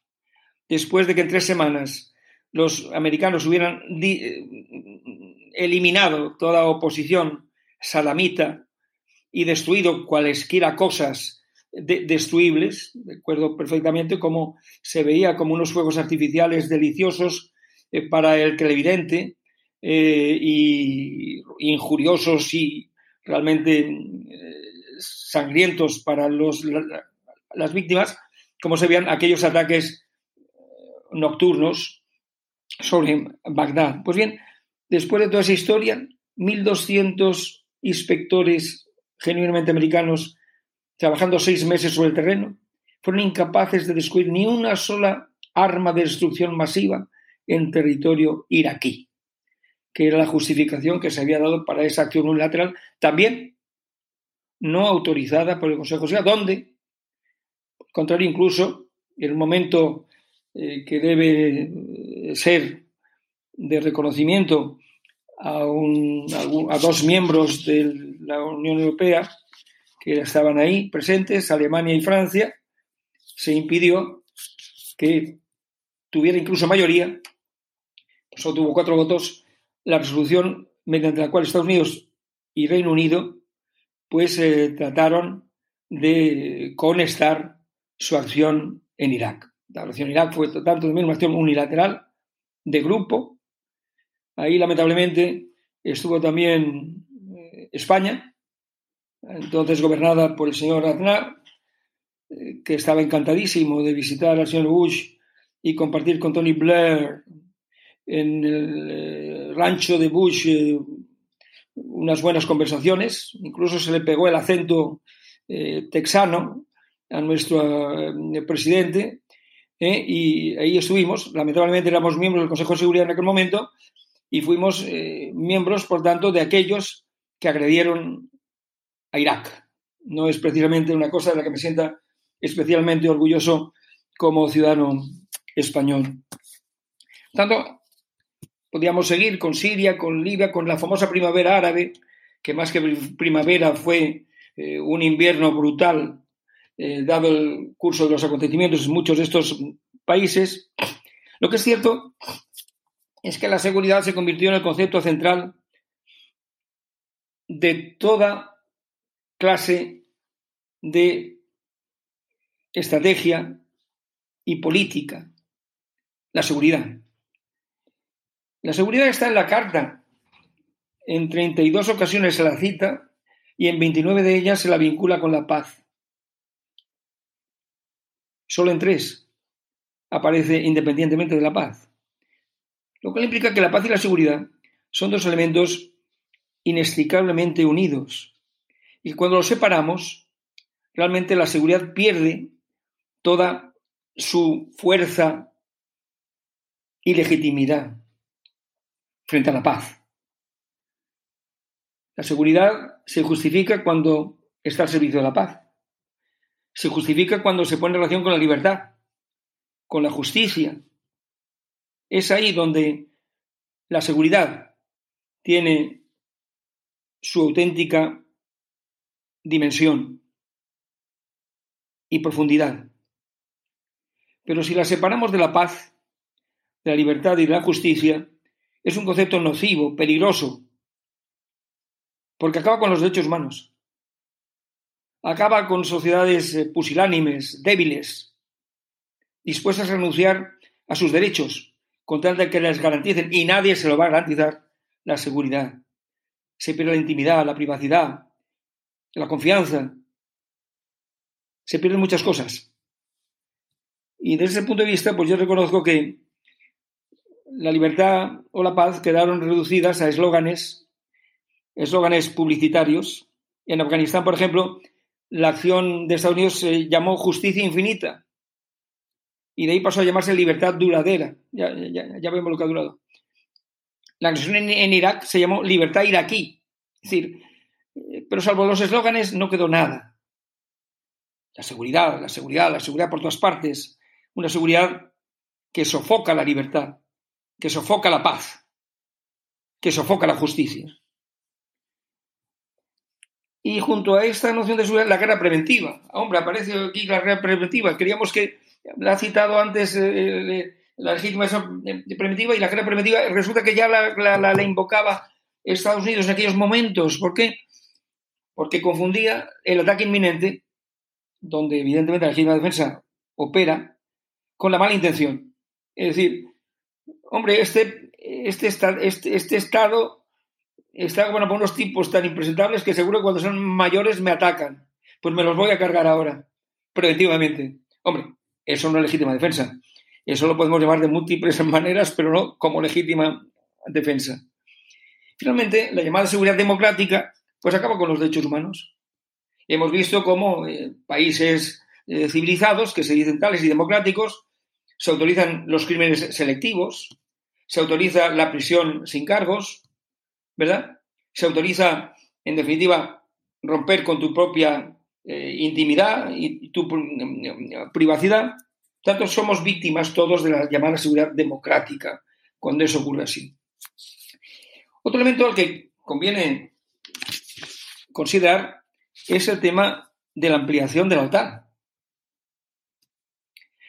después de que en tres semanas los americanos hubieran eh, eliminado toda oposición salamita y destruido cualesquiera cosas destruibles, recuerdo perfectamente cómo se veía como unos fuegos artificiales deliciosos eh, para el televidente eh, y injuriosos y realmente sangrientos para los, las víctimas, como se veían aquellos ataques nocturnos sobre Bagdad. Pues bien, después de toda esa historia, 1.200 inspectores genuinamente americanos trabajando seis meses sobre el terreno fueron incapaces de descubrir ni una sola arma de destrucción masiva en territorio iraquí, que era la justificación que se había dado para esa acción unilateral, también no autorizada por el Consejo de Seguridad, donde, al contrario, incluso en el momento eh, que debe ser de reconocimiento a, a, dos miembros de la Unión Europea que estaban ahí presentes, Alemania y Francia, se impidió que tuviera incluso mayoría, solo tuvo cuatro votos, la resolución mediante la cual Estados Unidos y Reino Unido pues eh, trataron de conestar su acción en Irak. La relación Irak fue tanto también una acción unilateral, de grupo. Ahí, lamentablemente, estuvo también eh, España, entonces gobernada por el señor Aznar, eh, que estaba encantadísimo de visitar al señor Bush y compartir con Tony Blair en el eh, rancho de Bush unas buenas conversaciones. Incluso se le pegó el acento texano a nuestro presidente y ahí estuvimos. Lamentablemente éramos miembros del Consejo de Seguridad en aquel momento y fuimos eh, miembros, por tanto, de aquellos que agredieron a Irak. No es precisamente una cosa de la que me sienta especialmente orgulloso como ciudadano español. Por tanto, podíamos seguir con Siria, con Libia, con la famosa primavera árabe, que más que primavera fue eh, un invierno brutal eh, dado el curso de los acontecimientos en muchos de estos países, lo que es cierto es que la seguridad se convirtió en el concepto central de toda clase de estrategia y política. La seguridad. La seguridad está en la carta. En 32 ocasiones se la cita y en 29 de ellas se la vincula con la paz. Solo en tres aparece independientemente de la paz. Lo cual implica que la paz y la seguridad son dos elementos inextricablemente unidos. Y cuando los separamos, realmente la seguridad pierde toda su fuerza y legitimidad frente a la paz. La seguridad se justifica cuando está al servicio de la paz se justifica cuando se pone en relación con la libertad, con la justicia. Es ahí donde la seguridad tiene su auténtica dimensión y profundidad. Pero si la separamos de la paz, de la libertad y de la justicia, es un concepto nocivo, peligroso, porque acaba con los derechos humanos acaba con sociedades eh, pusilánimes, débiles, dispuestas a renunciar a sus derechos con tal de que les garanticen, y nadie se lo va a garantizar, la seguridad. Se pierde la intimidad, la privacidad, la confianza. Se pierden muchas cosas. Y desde ese punto de vista, pues yo reconozco que la libertad o la paz quedaron reducidas a eslóganes, eslóganes publicitarios. En Afganistán, por ejemplo, la acción de Estados Unidos se llamó justicia infinita. Y de ahí pasó a llamarse libertad duradera. Ya, vemos lo que ha durado. La acción en, Irak se llamó libertad iraquí. Es decir, eh, pero salvo los eslóganes no quedó nada. La seguridad, la seguridad, la seguridad por todas partes. Una seguridad que sofoca la libertad, que sofoca la paz, que sofoca la justicia. Y junto a esta noción de seguridad, la guerra preventiva. Hombre, aparece aquí la guerra preventiva. Queríamos que, la ha citado antes eh, la legitimación primitiva y la guerra primitiva resulta que ya la, la, invocaba Estados Unidos en aquellos momentos. ¿Por qué? Porque confundía el ataque inminente, donde evidentemente la legítima defensa opera, con la mala intención. Es decir, hombre, este, este, este, este Estado está bueno, por unos tipos tan impresentables que seguro cuando son mayores me atacan. Pues me los voy a cargar ahora, preventivamente. Hombre, eso no es legítima defensa. Eso lo podemos llamar de múltiples maneras, pero no como legítima defensa. Finalmente, la llamada seguridad democrática pues acaba con los derechos humanos. Hemos visto cómo eh, países eh, civilizados, que se dicen tales y democráticos, se autorizan los crímenes selectivos, se autoriza la prisión sin cargos, ¿verdad? Se autoriza, en definitiva, romper con tu propia eh, intimidad y tu privacidad. Tanto somos víctimas todos de la llamada seguridad democrática cuando eso ocurre así. Otro elemento al que conviene considerar es el tema de la ampliación de la OTAN.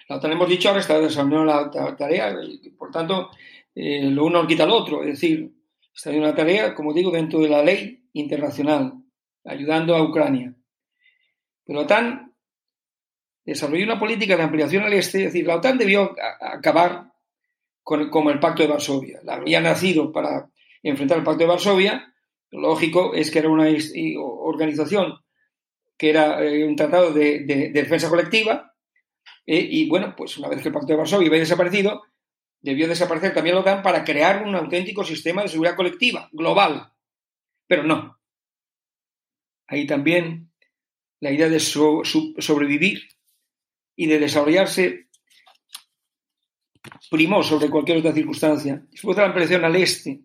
La OTAN, hemos dicho, ahora está desarrollando la tarea, por tanto, eh, lo uno quita lo otro. Es decir, está en una tarea, como digo, dentro de la ley internacional, ayudando a Ucrania. La OTAN desarrolló una política de ampliación al este, es decir, la OTAN debió acabar con, como el Pacto de Varsovia. Había nacido para enfrentar el Pacto de Varsovia. Lo lógico es que era una organización que era eh, un tratado de, defensa colectiva. Eh, y bueno, pues una vez que el Pacto de Varsovia había desaparecido, debió desaparecer también la OTAN para crear un auténtico sistema de seguridad colectiva, global. Pero no. Ahí también la idea de sobrevivir y de desarrollarse primó sobre cualquier otra circunstancia. Después de la ampliación al este.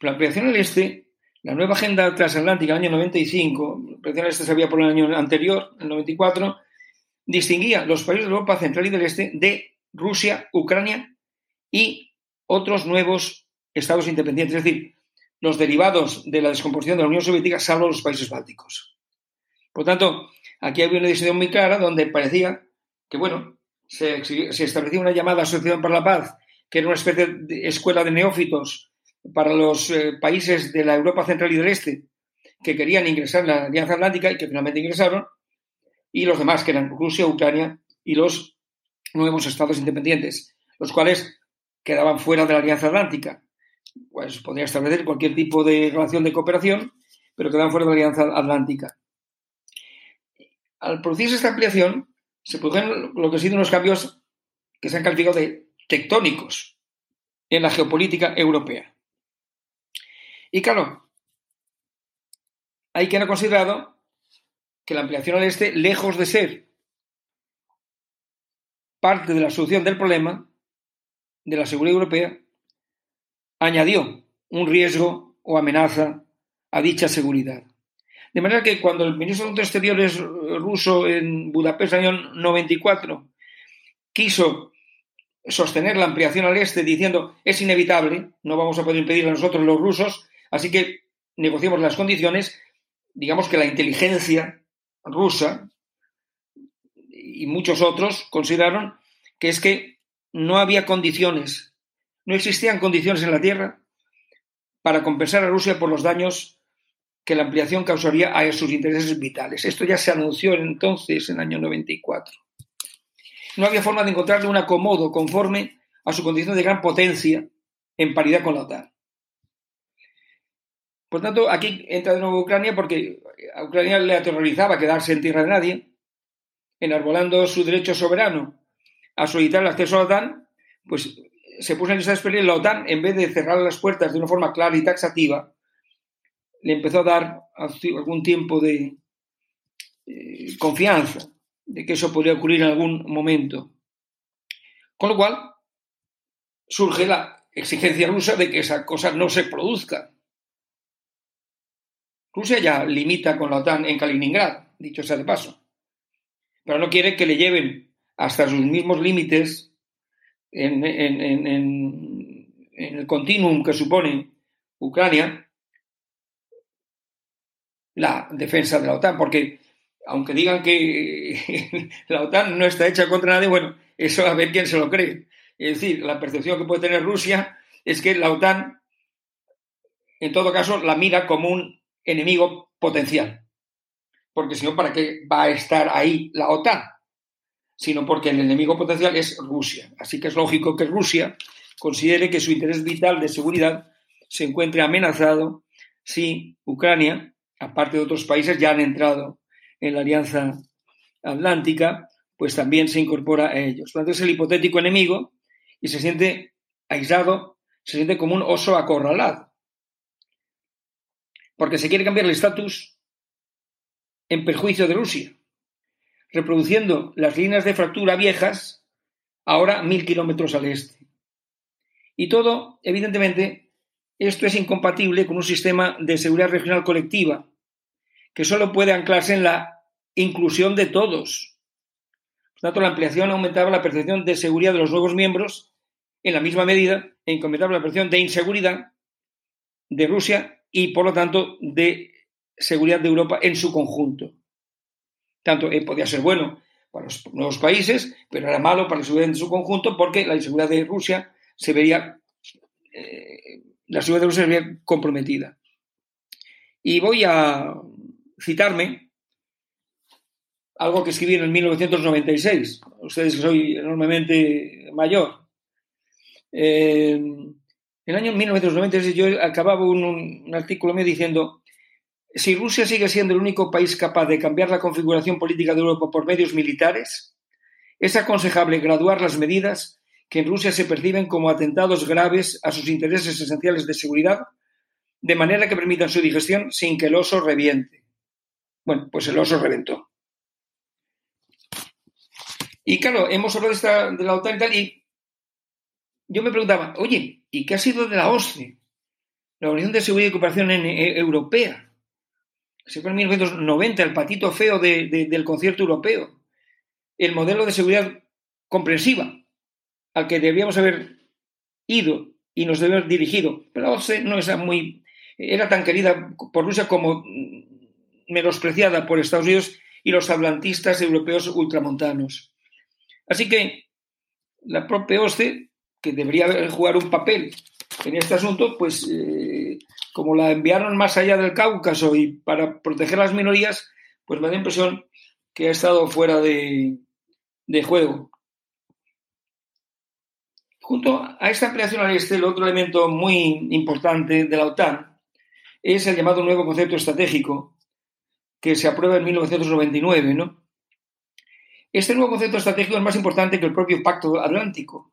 La ampliación al este, la nueva agenda transatlántica del año 95, la ampliación al este se había por el año anterior, el 94, distinguía los países de Europa Central y del Este de Rusia, Ucrania y otros nuevos estados independientes, es decir, los derivados de la descomposición de la Unión Soviética, salvo los países bálticos. Por tanto, aquí había una decisión muy clara donde parecía que, bueno, se, establecía una llamada Asociación para la Paz, que era una especie de escuela de neófitos para los eh, países de la Europa Central y del Este que querían ingresar en la Alianza Atlántica y que finalmente ingresaron, y los demás, que eran Rusia, Ucrania y los nuevos estados independientes, los cuales quedaban fuera de la Alianza Atlántica. Pues podría establecer cualquier tipo de relación de cooperación, pero quedaban fuera de la Alianza Atlántica. Al producirse esta ampliación, se producen lo que han sido unos cambios que se han calificado de tectónicos en la geopolítica europea. Y claro, hay quien ha considerado que la ampliación al este, lejos de ser parte de la solución del problema de la seguridad europea, añadió un riesgo o amenaza a dicha seguridad. De manera que cuando el ministro de Exteriores ruso en Budapest en el año 94 quiso sostener la ampliación al este diciendo es inevitable, no vamos a poder impedirlo nosotros los rusos, así que negociemos las condiciones, digamos que la inteligencia rusa y muchos otros consideraron que es que no había condiciones, no existían condiciones en la Tierra para compensar a Rusia por los daños que la ampliación causaría a sus intereses vitales. Esto ya se anunció entonces, en el año 94. No había forma de encontrarle un acomodo conforme a su condición de gran potencia en paridad con la OTAN. Por tanto, aquí entra de nuevo Ucrania porque a Ucrania le aterrorizaba quedarse en tierra de nadie enarbolando su derecho soberano a solicitar el acceso a la OTAN, pues se puso en esa experiencia la OTAN, en vez de cerrar las puertas de una forma clara y taxativa, le empezó a dar algún tiempo de eh, confianza de que eso podría ocurrir en algún momento. Con lo cual, surge la exigencia rusa de que esa cosa no se produzca. Rusia ya limita con la OTAN en Kaliningrad, dicho sea de paso pero no quiere que le lleven hasta sus mismos límites en, el continuum que supone Ucrania la defensa de la OTAN, porque aunque digan que la OTAN no está hecha contra nadie, bueno, eso a ver quién se lo cree. Es decir, la percepción que puede tener Rusia es que la OTAN, en todo caso, la mira como un enemigo potencial. Porque si no, ¿para qué va a estar ahí la OTAN? Sino porque el enemigo potencial es Rusia. Así que es lógico que Rusia considere que su interés vital de seguridad se encuentre amenazado si Ucrania, aparte de otros países, ya han entrado en la Alianza Atlántica, pues también se incorpora a ellos. Por es el hipotético enemigo y se siente aislado, se siente como un oso acorralado. Porque se quiere cambiar el estatus en perjuicio de Rusia, reproduciendo las líneas de fractura viejas ahora mil kilómetros al este. Y todo, evidentemente, esto es incompatible con un sistema de seguridad regional colectiva que solo puede anclarse en la inclusión de todos. Por tanto, la ampliación aumentaba la percepción de seguridad de los nuevos miembros en la misma medida en que aumentaba la percepción de inseguridad de Rusia y, por lo tanto, de seguridad de Europa en su conjunto. Tanto eh, podía ser bueno para los nuevos países, pero era malo para la seguridad en su conjunto porque la inseguridad de Rusia se vería, eh, la seguridad de Rusia se vería comprometida. Y voy a citarme algo que escribí en 1996. Ustedes soy enormemente mayor. Eh, en el año 1996 yo acababa un, un artículo mío diciendo si Rusia sigue siendo el único país capaz de cambiar la configuración política de Europa por medios militares, es aconsejable graduar las medidas que en Rusia se perciben como atentados graves a sus intereses esenciales de seguridad, de manera que permitan su digestión sin que el oso reviente. Bueno, pues el oso reventó. Y claro, hemos hablado de, de la OTAN y tal, y yo me preguntaba, oye, ¿y qué ha sido de la OSCE? La Organización de Seguridad y Cooperación eh, Europea. Se fue en 1990, el patito feo del concierto europeo. El modelo de seguridad comprensiva al que debíamos haber ido y nos debíamos dirigido. Pero la OSCE no era muy. era tan querida por Rusia como menospreciada por Estados Unidos y los atlantistas europeos ultramontanos. Así que la propia OSCE, que debería jugar un papel en este asunto, pues eh, como la enviaron más allá del Cáucaso y para proteger las minorías, pues me da impresión que ha estado fuera de, de juego. Junto a esta ampliación al este, el otro elemento muy importante de la OTAN es el llamado nuevo concepto estratégico, que se aprueba en 1999. ¿no? Este nuevo concepto estratégico es más importante que el propio Pacto Atlántico.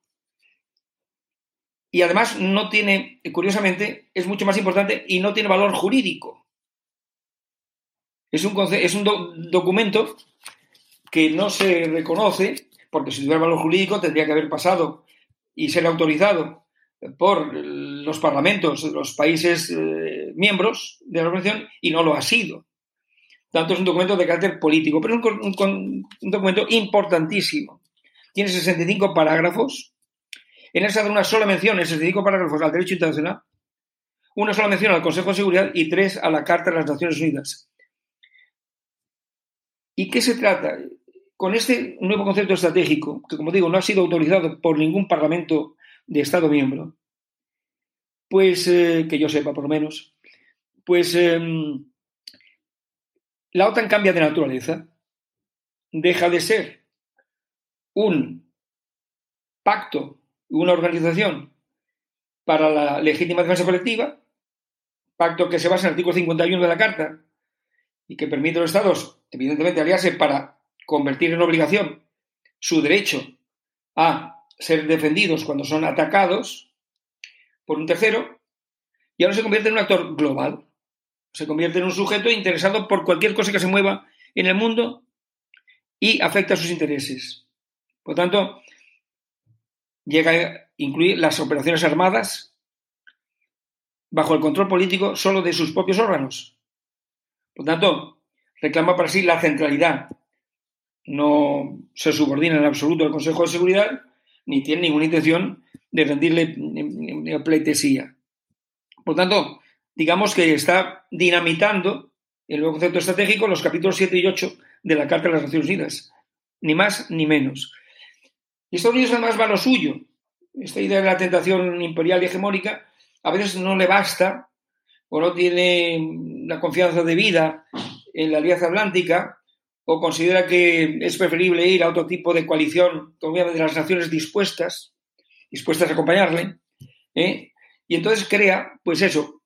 Y además no tiene, curiosamente, es mucho más importante y no tiene valor jurídico. Es un, es un documento que no se reconoce, porque si tuviera valor jurídico tendría que haber pasado y ser autorizado por los parlamentos de los países eh, miembros de la organización y no lo ha sido. Tanto es un documento de carácter político, pero es un, documento importantísimo. Tiene 65 parágrafos. En esa de una sola mención, en 65 parágrafos al derecho internacional, una sola mención al Consejo de Seguridad y tres a la Carta de las Naciones Unidas. ¿Y qué se trata? Con este nuevo concepto estratégico, que como digo, no ha sido autorizado por ningún parlamento de Estado miembro, pues eh, que yo sepa por lo menos, pues em, la OTAN cambia de naturaleza, deja de ser un pacto, una organización para la legítima defensa colectiva, pacto que se basa en el artículo 51 de la Carta y que permite a los Estados, evidentemente, aliarse para convertir en obligación su derecho a ser defendidos cuando son atacados por un tercero, y ahora se convierte en un actor global. Se convierte en un sujeto interesado por cualquier cosa que se mueva en el mundo y afecta a sus intereses. Por tanto, llega a incluir las operaciones armadas bajo el control político solo de sus propios órganos. Por tanto, reclama para sí la centralidad no se subordina en absoluto al Consejo de Seguridad ni tiene ninguna intención de rendirle pleitesía. Por tanto, digamos que está dinamitando el nuevo concepto estratégico los capítulos 7 y 8 de la Carta de las Naciones Unidas, ni más ni menos. Y Estados Unidos además va a lo suyo, esta idea de la tentación imperial y hegemónica a veces no le basta o no tiene la confianza debida en la Alianza Atlántica o considera que es preferible ir a otro tipo de coalición, de las naciones dispuestas, dispuestas a acompañarle, ¿eh? y entonces crea, pues eso,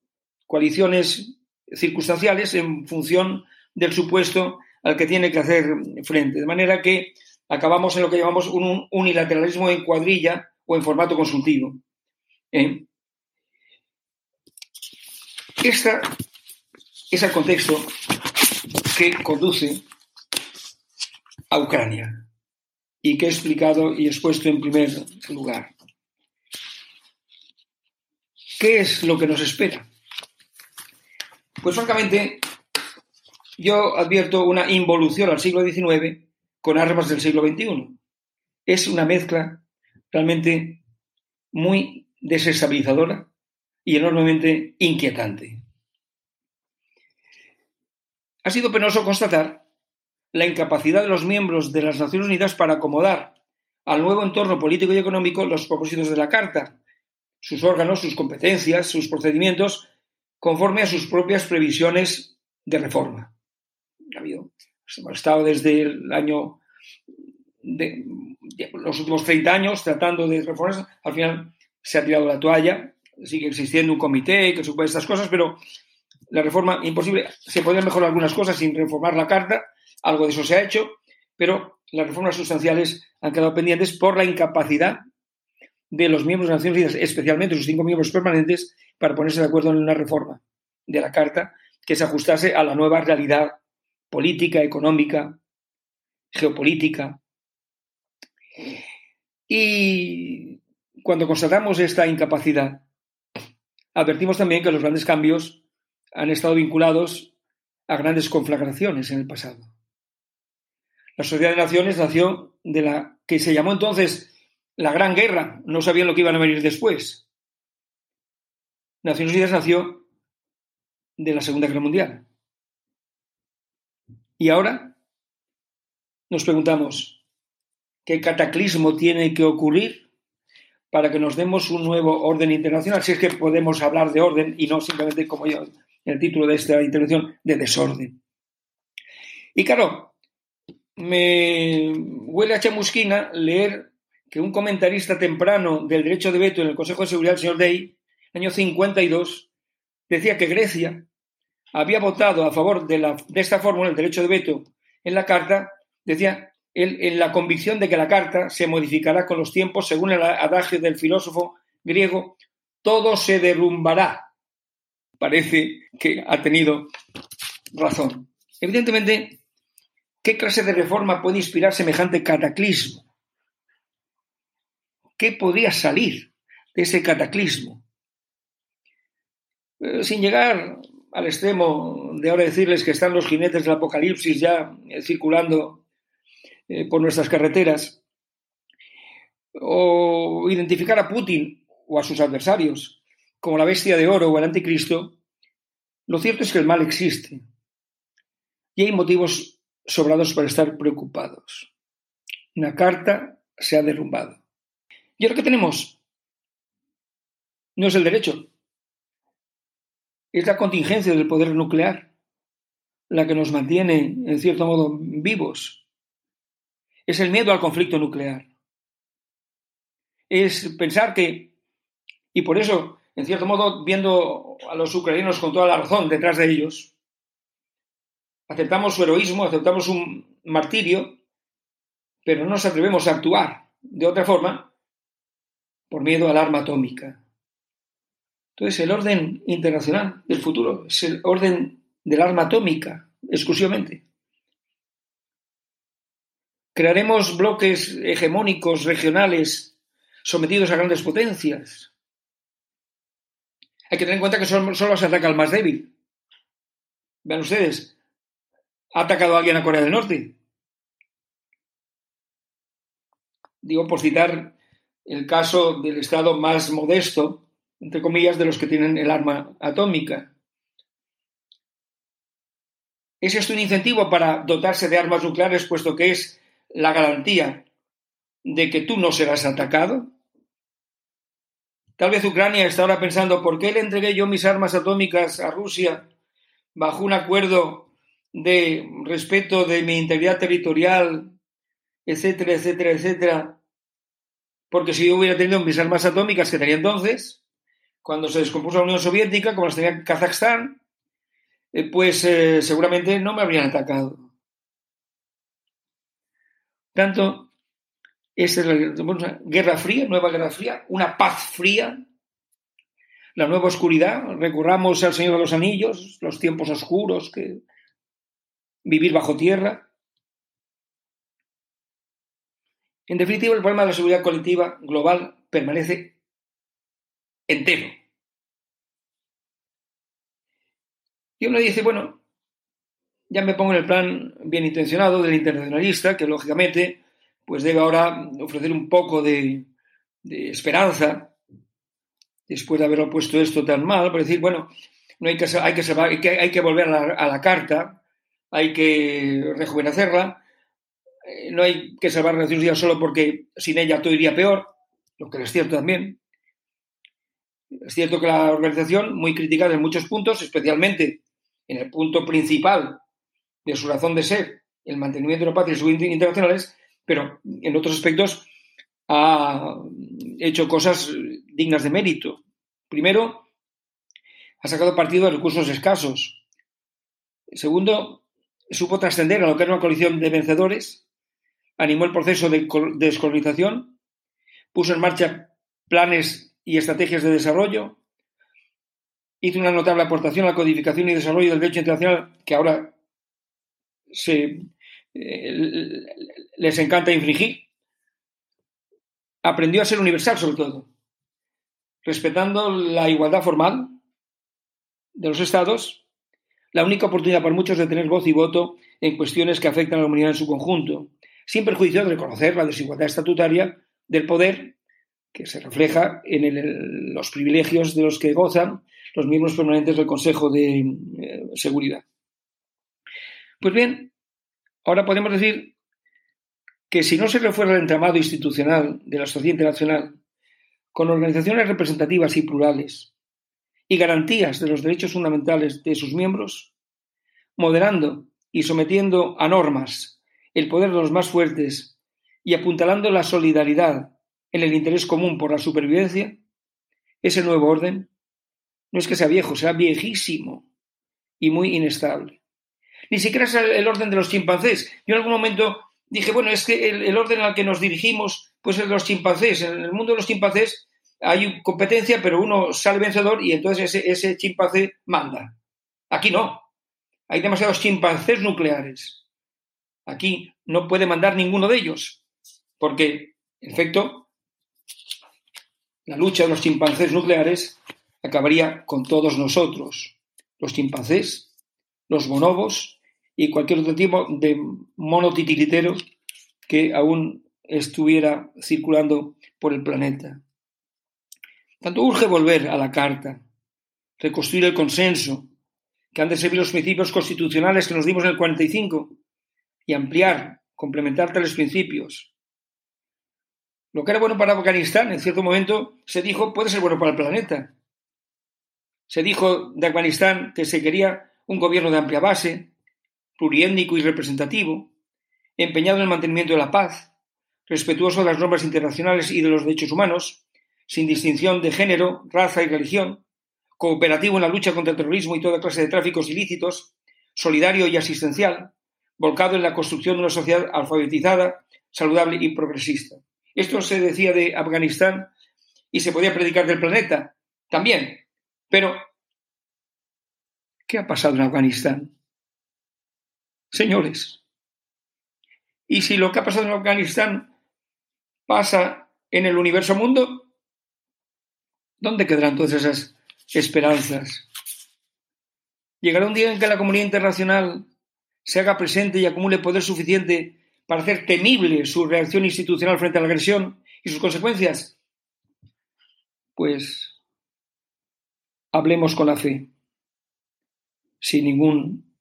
coaliciones circunstanciales en función del supuesto al que tiene que hacer frente. De manera que acabamos en lo que llamamos un unilateralismo en cuadrilla o en formato consultivo. ¿eh? Este es el contexto que conduce a Ucrania y que he explicado y expuesto en primer lugar. ¿Qué es lo que nos espera? Pues francamente, yo advierto una involución al siglo XIX con armas del siglo XXI. Es una mezcla realmente muy desestabilizadora y enormemente inquietante. Ha sido penoso constatar la incapacidad de los miembros de las Naciones Unidas para acomodar al nuevo entorno político y económico los propósitos de la Carta, sus órganos, sus competencias, sus procedimientos, conforme a sus propias previsiones de reforma. hemos estado desde el año los últimos 30 años tratando de reformas, al final se ha tirado la toalla, sigue existiendo un comité que supone estas cosas, pero la reforma imposible, se podrían mejorar algunas cosas sin reformar la carta, algo de eso se ha hecho, pero las reformas sustanciales han quedado pendientes por la incapacidad de los miembros de Naciones Unidas, especialmente sus cinco miembros permanentes, para ponerse de acuerdo en una reforma de la Carta que se ajustase a la nueva realidad política, económica, geopolítica. Y cuando constatamos esta incapacidad, advertimos también que los grandes cambios han estado vinculados a grandes conflagraciones en el pasado. La Sociedad de Naciones nació de la que se llamó entonces la Gran Guerra, no sabían lo que iban a venir después. Naciones Unidas nació de la Segunda Guerra Mundial. Y ahora nos preguntamos, ¿qué cataclismo tiene que ocurrir para que nos demos un nuevo orden internacional? Si es que podemos hablar de orden y no simplemente, como yo, en el título de esta intervención, de desorden. Y claro, me huele a chamusquina leer que un comentarista temprano del derecho de veto en el Consejo de Seguridad, el señor Day, año 52, decía que Grecia había votado a favor de, la, de esta fórmula, el derecho de veto, en la Carta, decía él, en la convicción de que la Carta se modificará con los tiempos, según el adagio del filósofo griego, todo se derrumbará. Parece que ha tenido razón. Evidentemente, ¿qué clase de reforma puede inspirar semejante cataclismo? ¿Qué podría salir de ese cataclismo? Eh, sin llegar al extremo de ahora decirles que están los jinetes del apocalipsis ya eh, circulando eh, por nuestras carreteras, o identificar a Putin o a sus adversarios como la bestia de oro o el anticristo, lo cierto es que el mal existe y hay motivos sobrados para estar preocupados. Una carta se ha derrumbado. Y ahora que tenemos no es el derecho, es la contingencia del poder nuclear la que nos mantiene, en cierto modo, vivos. Es el miedo al conflicto nuclear. Es pensar que, y por eso, en cierto modo, viendo a los ucranianos con toda la razón detrás de ellos, aceptamos su heroísmo, aceptamos un martirio, pero no nos atrevemos a actuar de otra forma por miedo al arma atómica. Entonces, el orden internacional del futuro es el orden del arma atómica, exclusivamente. Crearemos bloques hegemónicos regionales sometidos a grandes potencias. Hay que tener en cuenta que solo, se ataca al más débil. Vean ustedes, ¿ha atacado a alguien a Corea del Norte? Digo, por citar el caso del Estado más modesto, entre comillas, de los que tienen el arma atómica. ¿Es esto un incentivo para dotarse de armas nucleares, puesto que es la garantía de que tú no serás atacado? Tal vez Ucrania está ahora pensando, ¿por qué le entregué yo mis armas atómicas a Rusia bajo un acuerdo de respeto de mi integridad territorial, etcétera, etcétera, etcétera? Porque si yo hubiera tenido mis armas atómicas que tenía entonces, cuando se descompuso la Unión Soviética, como las tenía Kazajstán, eh, pues eh, seguramente no me habrían atacado. Tanto, esta es la guerra fría, nueva guerra fría, una paz fría, la nueva oscuridad, recurramos al Señor de los Anillos, los tiempos oscuros, que vivir bajo tierra. En definitiva, el problema de la seguridad colectiva global permanece entero. Y uno dice, bueno, ya me pongo en el plan bien intencionado del internacionalista, que lógicamente pues debe ahora ofrecer un poco de, esperanza después de haberlo puesto esto tan mal, para decir, bueno, no hay que, hay que, hay que, volver a la, carta, hay que rejuvenecerla, eh, no hay que salvar Naciones Unidas solo porque sin ella todo iría peor, lo que es cierto también. Es cierto que la organización, muy criticada en muchos puntos, especialmente en el punto principal de su razón de ser, el mantenimiento de la paz y sus internacionales, pero en otros aspectos ha hecho cosas dignas de mérito. Primero, ha sacado partido de recursos escasos. Segundo, supo trascender a lo que era una coalición de vencedores, animó el proceso de descolonización, puso en marcha planes y estrategias de desarrollo, hizo una notable aportación a la codificación y desarrollo del derecho internacional que ahora se eh, les encanta infringir. Aprendió a ser universal sobre todo, respetando la igualdad formal de los estados, la única oportunidad para muchos de tener voz y voto en cuestiones que afectan a la humanidad en su conjunto, sin perjuicio de reconocer la desigualdad estatutaria del poder que se refleja en los privilegios de los que gozan los miembros permanentes del Consejo de eh, Seguridad. Pues bien, Ahora podemos decir que si no se refuerza el entramado institucional de la sociedad internacional con organizaciones representativas y plurales y garantías de los derechos fundamentales de sus miembros, moderando y sometiendo a normas el poder de los más fuertes y apuntalando la solidaridad en el interés común por la supervivencia, ese nuevo orden no es que sea viejo, sea viejísimo y muy inestable. Ni siquiera es el orden de los chimpancés. Yo en algún momento dije, bueno, es que el, orden al que nos dirigimos, pues es de los chimpancés. En el mundo de los chimpancés hay competencia, pero uno sale vencedor y entonces ese, ese chimpancé manda. Aquí no. Hay demasiados chimpancés nucleares. Aquí no puede mandar ninguno de ellos, porque, en efecto, la lucha de los chimpancés nucleares acabaría con todos nosotros, los chimpancés, los bonobos y cualquier otro tipo de mono titiritero que aún estuviera circulando por el planeta. Tanto urge volver a la Carta, reconstruir el consenso, que han de servir los principios constitucionales que nos dimos en el 45 y ampliar, complementar tales principios. Lo que era bueno para Afganistán, en cierto momento, se dijo puede ser bueno para el planeta. Se dijo de Afganistán que se quería un gobierno de amplia base, pluriétnico y representativo, empeñado en el mantenimiento de la paz, respetuoso de las normas internacionales y de los derechos humanos, sin distinción de género, raza y religión, cooperativo en la lucha contra el terrorismo y toda clase de tráficos ilícitos, solidario y asistencial, volcado en la construcción de una sociedad alfabetizada, saludable y progresista. Esto se decía de Afganistán y se podía predicar del planeta también. Pero, ¿qué ha pasado en Afganistán? señores. Y si lo que ha pasado en Afganistán pasa en el universo mundo, ¿dónde quedarán todas esas esperanzas? Llegará un día en que la comunidad internacional se haga presente y acumule poder suficiente para hacer temible su reacción institucional frente a la agresión y sus consecuencias. Pues hablemos con la fe, sin ningún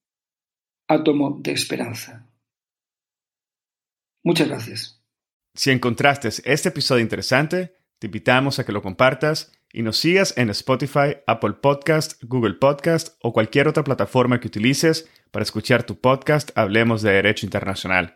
átomo de esperanza. Muchas gracias. Si encontraste este episodio interesante, te invitamos a que lo compartas y nos sigas en Spotify, Apple Podcast, Google Podcast o cualquier otra plataforma que utilices para escuchar tu podcast Hablemos de Derecho Internacional,